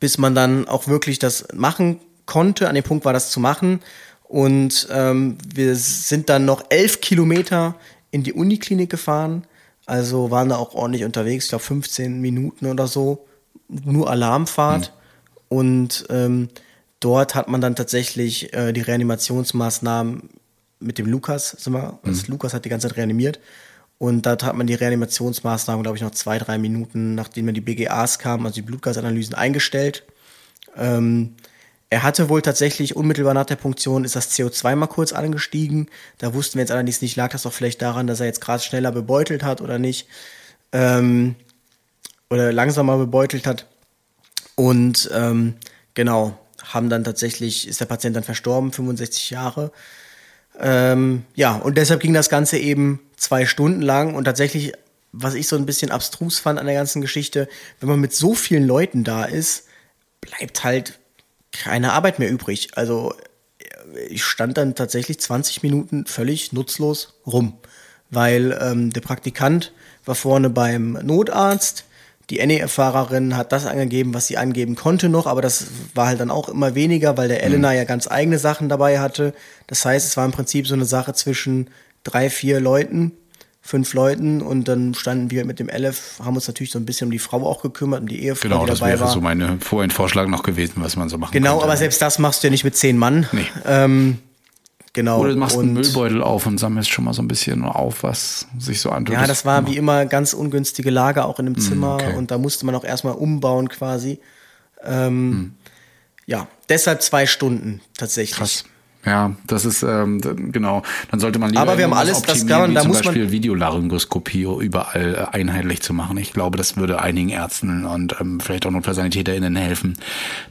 bis man dann auch wirklich das machen konnte. An dem Punkt war das zu machen. Und ähm, wir sind dann noch elf Kilometer in die Uniklinik gefahren. Also waren da auch ordentlich unterwegs, ich glaube 15 Minuten oder so, nur Alarmfahrt. Und ähm, dort hat man dann tatsächlich äh, die Reanimationsmaßnahmen mit dem Lukas, sind wir, das Lukas hat die ganze Zeit reanimiert. Und da hat man die Reanimationsmaßnahmen, glaube ich, noch zwei, drei Minuten, nachdem dann die BGAs kamen, also die Blutgasanalysen, eingestellt. Ähm, er hatte wohl tatsächlich unmittelbar nach der Punktion ist das CO2 mal kurz angestiegen. Da wussten wir jetzt allerdings nicht, lag das doch vielleicht daran, dass er jetzt gerade schneller bebeutelt hat oder nicht. Ähm, oder langsamer bebeutelt hat. Und ähm, genau, haben dann tatsächlich, ist der Patient dann verstorben, 65 Jahre. Ähm, ja, und deshalb ging das Ganze eben zwei Stunden lang und tatsächlich, was ich so ein bisschen abstrus fand an der ganzen Geschichte, wenn man mit so vielen Leuten da ist, bleibt halt keine Arbeit mehr übrig. Also ich stand dann tatsächlich 20 Minuten völlig nutzlos rum, weil ähm, der Praktikant war vorne beim Notarzt, die NEF-Fahrerin hat das angegeben, was sie angeben konnte noch, aber das war halt dann auch immer weniger, weil der Elena ja ganz eigene Sachen dabei hatte. Das heißt, es war im Prinzip so eine Sache zwischen drei, vier Leuten, fünf Leuten und dann standen wir mit dem Elef, haben uns natürlich so ein bisschen um die Frau auch gekümmert, um die Ehefrau, Genau, die das wäre war. so meine vorhin Vorschlag noch gewesen, was man so machen genau, könnte. aber selbst das machst du ja nicht mit zehn Mann. Nee. Ähm, genau. Oder du machst einen und- Müllbeutel auf und sammelst schon mal so ein bisschen auf, was sich so antut. Ja, das war wie immer ganz ungünstige Lage auch in dem Zimmer okay. und da musste man auch erstmal umbauen quasi. Ähm, Ja, deshalb zwei Stunden tatsächlich. Krass. Ja, das ist ähm, genau. Dann sollte man lieber Aber wir haben alles, das kann man- da zum muss man- Beispiel Videolaryngoskopie überall äh, einheitlich zu machen. Ich glaube, das würde einigen Ärzten und ähm, vielleicht auch NotfallsanitäterInnen helfen,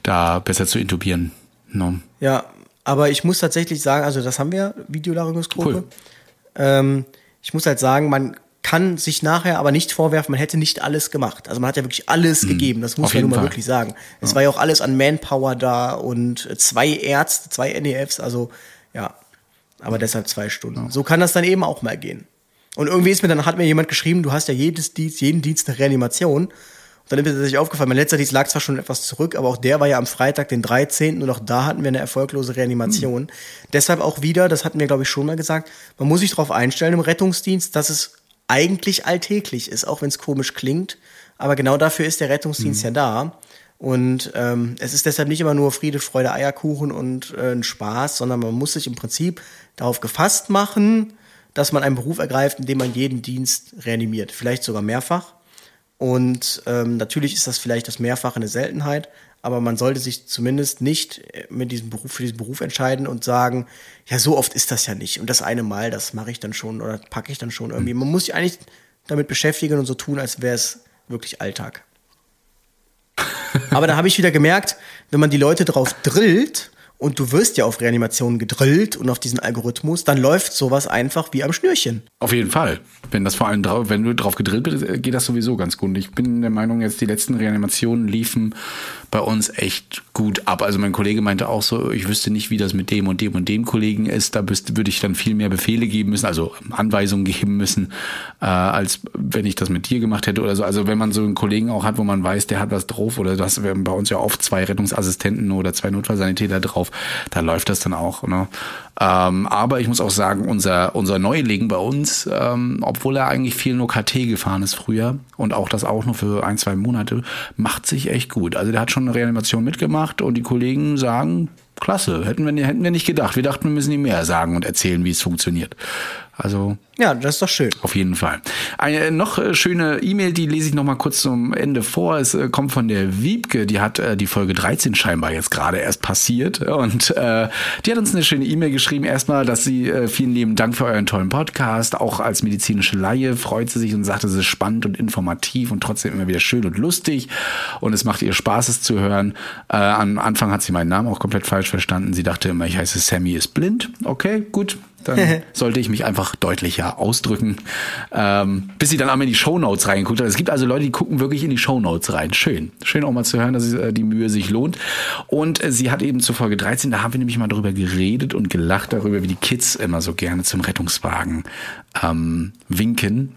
da besser zu intubieren. No. Ja, aber ich muss tatsächlich sagen, also das haben wir, Videolaryngoskope. Cool. Ähm, ich muss halt sagen, man kann sich nachher aber nicht vorwerfen, man hätte nicht alles gemacht. Also man hat ja wirklich alles gegeben, das muss Mhm. Man nun mal Fall. wirklich sagen. Es war ja auch alles an Manpower da und zwei Ärzte, zwei NEFs, also ja, aber deshalb zwei Stunden. So kann das dann eben auch mal gehen. Und irgendwie ist mir dann, hat mir jemand geschrieben, du hast ja jedes Dienst, jeden Dienst eine Reanimation. Und dann ist mir tatsächlich aufgefallen, mein letzter Dienst lag zwar schon etwas zurück, aber auch der war ja am Freitag, den 13. und auch da hatten wir eine erfolglose Reanimation. Deshalb auch wieder, das hatten wir glaube ich schon mal gesagt, man muss sich darauf einstellen im Rettungsdienst, dass es eigentlich alltäglich ist, auch wenn es komisch klingt. Aber genau dafür ist der Rettungsdienst ja da. Und ähm, es ist deshalb nicht immer nur Friede, Freude, Eierkuchen und äh, ein Spaß, sondern man muss sich im Prinzip darauf gefasst machen, dass man einen Beruf ergreift, in dem man jeden Dienst reanimiert. Vielleicht sogar mehrfach. Und ähm, natürlich ist das vielleicht das Mehrfache eine Seltenheit, aber man sollte sich zumindest nicht äh, mit diesem Beruf für diesen Beruf entscheiden und sagen, ja, so oft ist das ja nicht. Und das eine Mal, das mache ich dann schon oder packe ich dann schon irgendwie. Man muss sich eigentlich damit beschäftigen und so tun, als wäre es wirklich Alltag. <laughs> Aber da habe ich wieder gemerkt, wenn man die Leute drauf drillt und du wirst ja auf Reanimationen gedrillt und auf diesen Algorithmus, dann läuft sowas einfach wie am Schnürchen. Auf jeden Fall. Wenn das vor allem drauf, wenn du drauf gedrillt bist, äh, geht das sowieso ganz gut. Ich bin der Meinung, jetzt die letzten Reanimationen liefen bei uns echt gut ab. Also mein Kollege meinte auch so, ich wüsste nicht, wie das mit dem und dem und dem Kollegen ist. Da müsste, würde ich dann viel mehr Befehle geben müssen, also Anweisungen <laughs> geben müssen, äh, als wenn ich das mit dir gemacht hätte oder so. Also wenn man so einen Kollegen auch hat, wo man weiß, der hat was drauf oder das wir haben bei uns ja oft zwei Rettungsassistenten oder zwei Notfallsanitäter drauf, da läuft das dann auch. Ne? Ähm, aber ich muss auch sagen, unser, unser Neuling bei uns, ähm, obwohl er eigentlich viel nur KT gefahren ist früher und auch das auch nur für ein, zwei Monate, macht sich echt gut. Also der hat schon eine Reanimation mitgemacht und die Kollegen sagen, klasse, hätten wir, hätten wir nicht gedacht. Wir dachten, wir müssen ihm mehr sagen und erzählen, wie es funktioniert. Also Ja, das ist doch schön. auf jeden Fall. Eine noch äh, schöne E-Mail, die lese ich noch mal kurz zum Ende vor. Es äh, kommt von der Wiebke, die hat äh, die Folge 13 scheinbar jetzt gerade erst passiert und äh, die hat uns eine schöne E-Mail geschrieben. Erstmal, dass sie äh, vielen lieben Dank für euren tollen Podcast. Auch als medizinische Laie freut sie sich und sagt, es ist spannend und informativ und trotzdem immer wieder schön und lustig und es macht ihr Spaß, es zu hören. Äh, am Anfang hat sie meinen Namen auch komplett falsch verstanden. Sie dachte immer, ich heiße Sammy ist blind. Okay, gut, dann <laughs> sollte ich mich einfach deutlicher ausdrücken. Ähm, bis sie dann einmal in die Shownotes reingeguckt hat. Es gibt also Leute, die gucken wirklich in die Shownotes rein. Schön. Schön auch mal zu hören, dass äh, die Mühe sich lohnt. Und äh, sie hat eben zur Folge 13, da haben wir nämlich mal drüber geredet und gelacht darüber, wie die Kids immer so gerne zum Rettungswagen ähm, winken.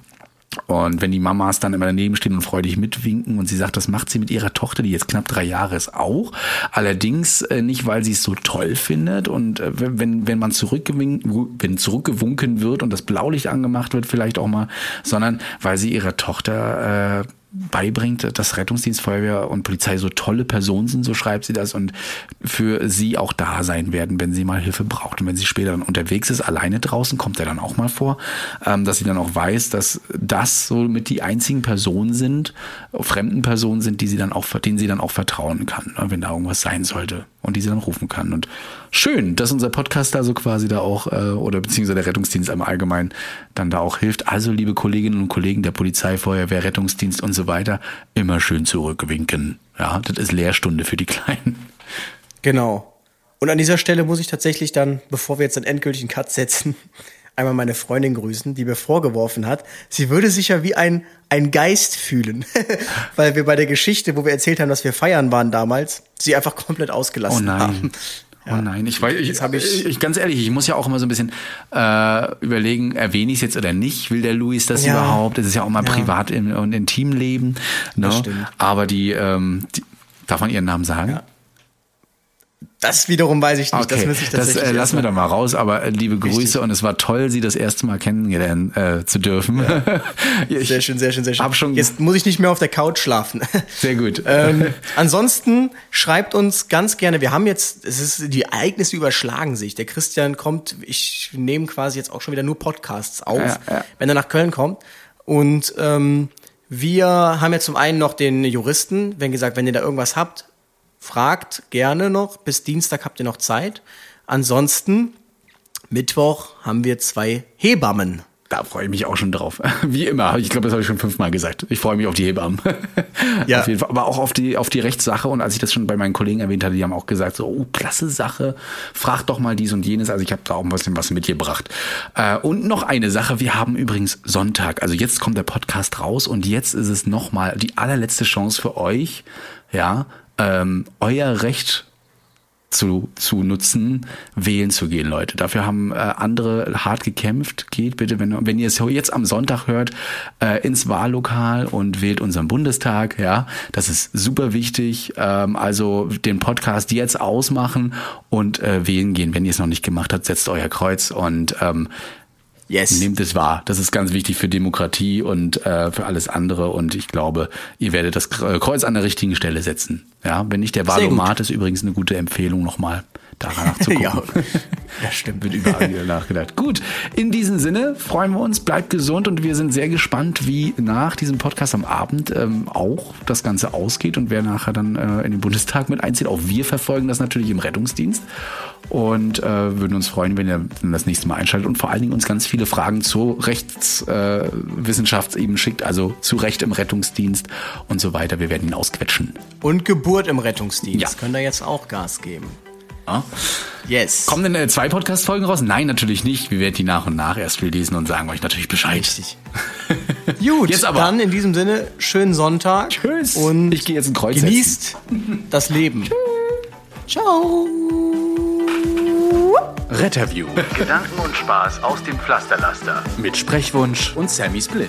Und wenn die Mamas dann immer daneben stehen und freudig mitwinken und sie sagt, das macht sie mit ihrer Tochter, die jetzt knapp drei Jahre ist, auch. Allerdings äh, nicht, weil sie es so toll findet und äh, wenn, wenn man zurückgewinken, wenn zurückgewunken wird und das Blaulicht angemacht wird, vielleicht auch mal, sondern weil sie ihrer Tochter äh, beibringt, dass Rettungsdienst, Feuerwehr und Polizei so tolle Personen sind, so schreibt sie das, und für sie auch da sein werden, wenn sie mal Hilfe braucht. Und wenn sie später dann unterwegs ist, alleine draußen, kommt er dann auch mal vor, ähm, dass sie dann auch weiß, dass das so mit die einzigen Personen sind, fremden Personen sind, die sie dann auch, denen sie dann auch vertrauen kann, ne, wenn da irgendwas sein sollte und die sie dann rufen kann. Und schön, dass unser Podcast da so quasi da auch, äh, oder beziehungsweise der Rettungsdienst im Allgemeinen dann da auch hilft. Also, liebe Kolleginnen und Kollegen der Polizei, Feuerwehr, Rettungsdienst und so weiter, immer schön zurückwinken. Ja, das ist Lehrstunde für die Kleinen. Genau. Und an dieser Stelle muss ich tatsächlich dann, bevor wir jetzt einen endgültigen Cut setzen, <laughs> einmal meine Freundin grüßen, die mir vorgeworfen hat, sie würde sich ja wie ein, ein Geist fühlen. <laughs> Weil wir bei der Geschichte, wo wir erzählt haben, dass wir feiern waren damals, sie einfach komplett Oh ausgelassen haben. Nein. Oh nein, ich weiß, ich, Jetzt hab ich- ich, ganz ehrlich, ich muss ja auch immer so ein bisschen äh, überlegen, erwähne ich es jetzt oder nicht? Will der Luis das Ja. überhaupt? Das ist ja auch mal Ja. privat im, und Intimleben. Ne? Das stimmt. Aber die, ähm, die, darf man ihren Namen sagen? Ja. Das wiederum weiß ich nicht. Okay, das müsste ich das tatsächlich äh, lassen wir doch mal raus, aber äh, liebe Grüße Richtig. und es war toll, Sie das erste Mal kennengelernt äh, zu dürfen. Ja. <laughs> ich, Sehr schön, sehr schön, sehr schön. Hab schon- Jetzt muss ich nicht mehr auf der Couch schlafen. <laughs> Sehr gut. <laughs> ähm, ansonsten schreibt uns ganz gerne, wir haben jetzt, es ist, die Ereignisse überschlagen sich. Der Christian kommt, ich nehme quasi jetzt auch schon wieder nur Podcasts auf, Ja, ja. wenn er nach Köln kommt. Und ähm, wir haben ja zum einen noch den Juristen, wenn gesagt, wenn ihr da irgendwas habt, fragt gerne noch. Bis Dienstag habt ihr noch Zeit. Ansonsten, Mittwoch haben wir zwei Hebammen. Da freue ich mich auch schon drauf. <laughs> Wie immer. Ich glaube, das habe ich schon fünfmal gesagt. Ich freue mich auf die Hebammen. <laughs> Ja. Auf jeden Fall. Aber auch auf die, auf die Rechtssache. Und als ich das schon bei meinen Kollegen erwähnt hatte, die haben auch gesagt, so, oh, klasse Sache. Frag doch mal dies und jenes. Also ich habe da auch ein bisschen was mitgebracht. Äh, und noch eine Sache. Wir haben übrigens Sonntag. Also jetzt kommt der Podcast raus und jetzt ist es nochmal die allerletzte Chance für euch, ja, ähm, euer Recht zu, zu nutzen, wählen zu gehen, Leute. Dafür haben äh, andere hart gekämpft. Geht bitte, wenn, wenn ihr es jetzt am Sonntag hört, äh, ins Wahllokal und wählt unseren Bundestag. Ja, das ist super wichtig. Ähm, also den Podcast jetzt ausmachen und äh, wählen gehen. Wenn ihr es noch nicht gemacht habt, setzt euer Kreuz und ähm, Yes. Nehmt es wahr. Das ist ganz wichtig für Demokratie und äh, für alles andere. Und ich glaube, ihr werdet das Kreuz an der richtigen Stelle setzen. Ja, wenn nicht der. Wahlomat ist übrigens eine gute Empfehlung, nochmal daran nachzugucken. <laughs> Ja. Ja, stimmt. Wird überall wieder nachgedacht. Gut, in diesem Sinne freuen wir uns, bleibt gesund und wir sind sehr gespannt, wie nach diesem Podcast am Abend ähm, auch das Ganze ausgeht und wer nachher dann äh, in den Bundestag mit einzieht. Auch wir verfolgen das natürlich im Rettungsdienst und äh, würden uns freuen, wenn ihr das nächste Mal einschaltet und vor allen Dingen uns ganz viele Fragen zur Rechtswissenschaft äh, eben schickt, also zu Recht im Rettungsdienst und so weiter. Wir werden ihn ausquetschen. Und Geburt im Rettungsdienst. Ja. Könnt ihr jetzt auch Gas geben. Ja? Yes. Kommen denn äh, zwei Podcast-Folgen raus? Nein, natürlich nicht. Wir werden die nach und nach erst releasen und sagen euch natürlich Bescheid. Richtig. <laughs> Gut, Jetzt aber. dann in diesem Sinne, schönen Sonntag. Tschüss. Und Ich gehe jetzt ein Kreuz genießt das Leben. Ciao. Retterview Gedanken und Spaß aus dem Pflasterlaster. mit Sprechwunsch und Sammy Split.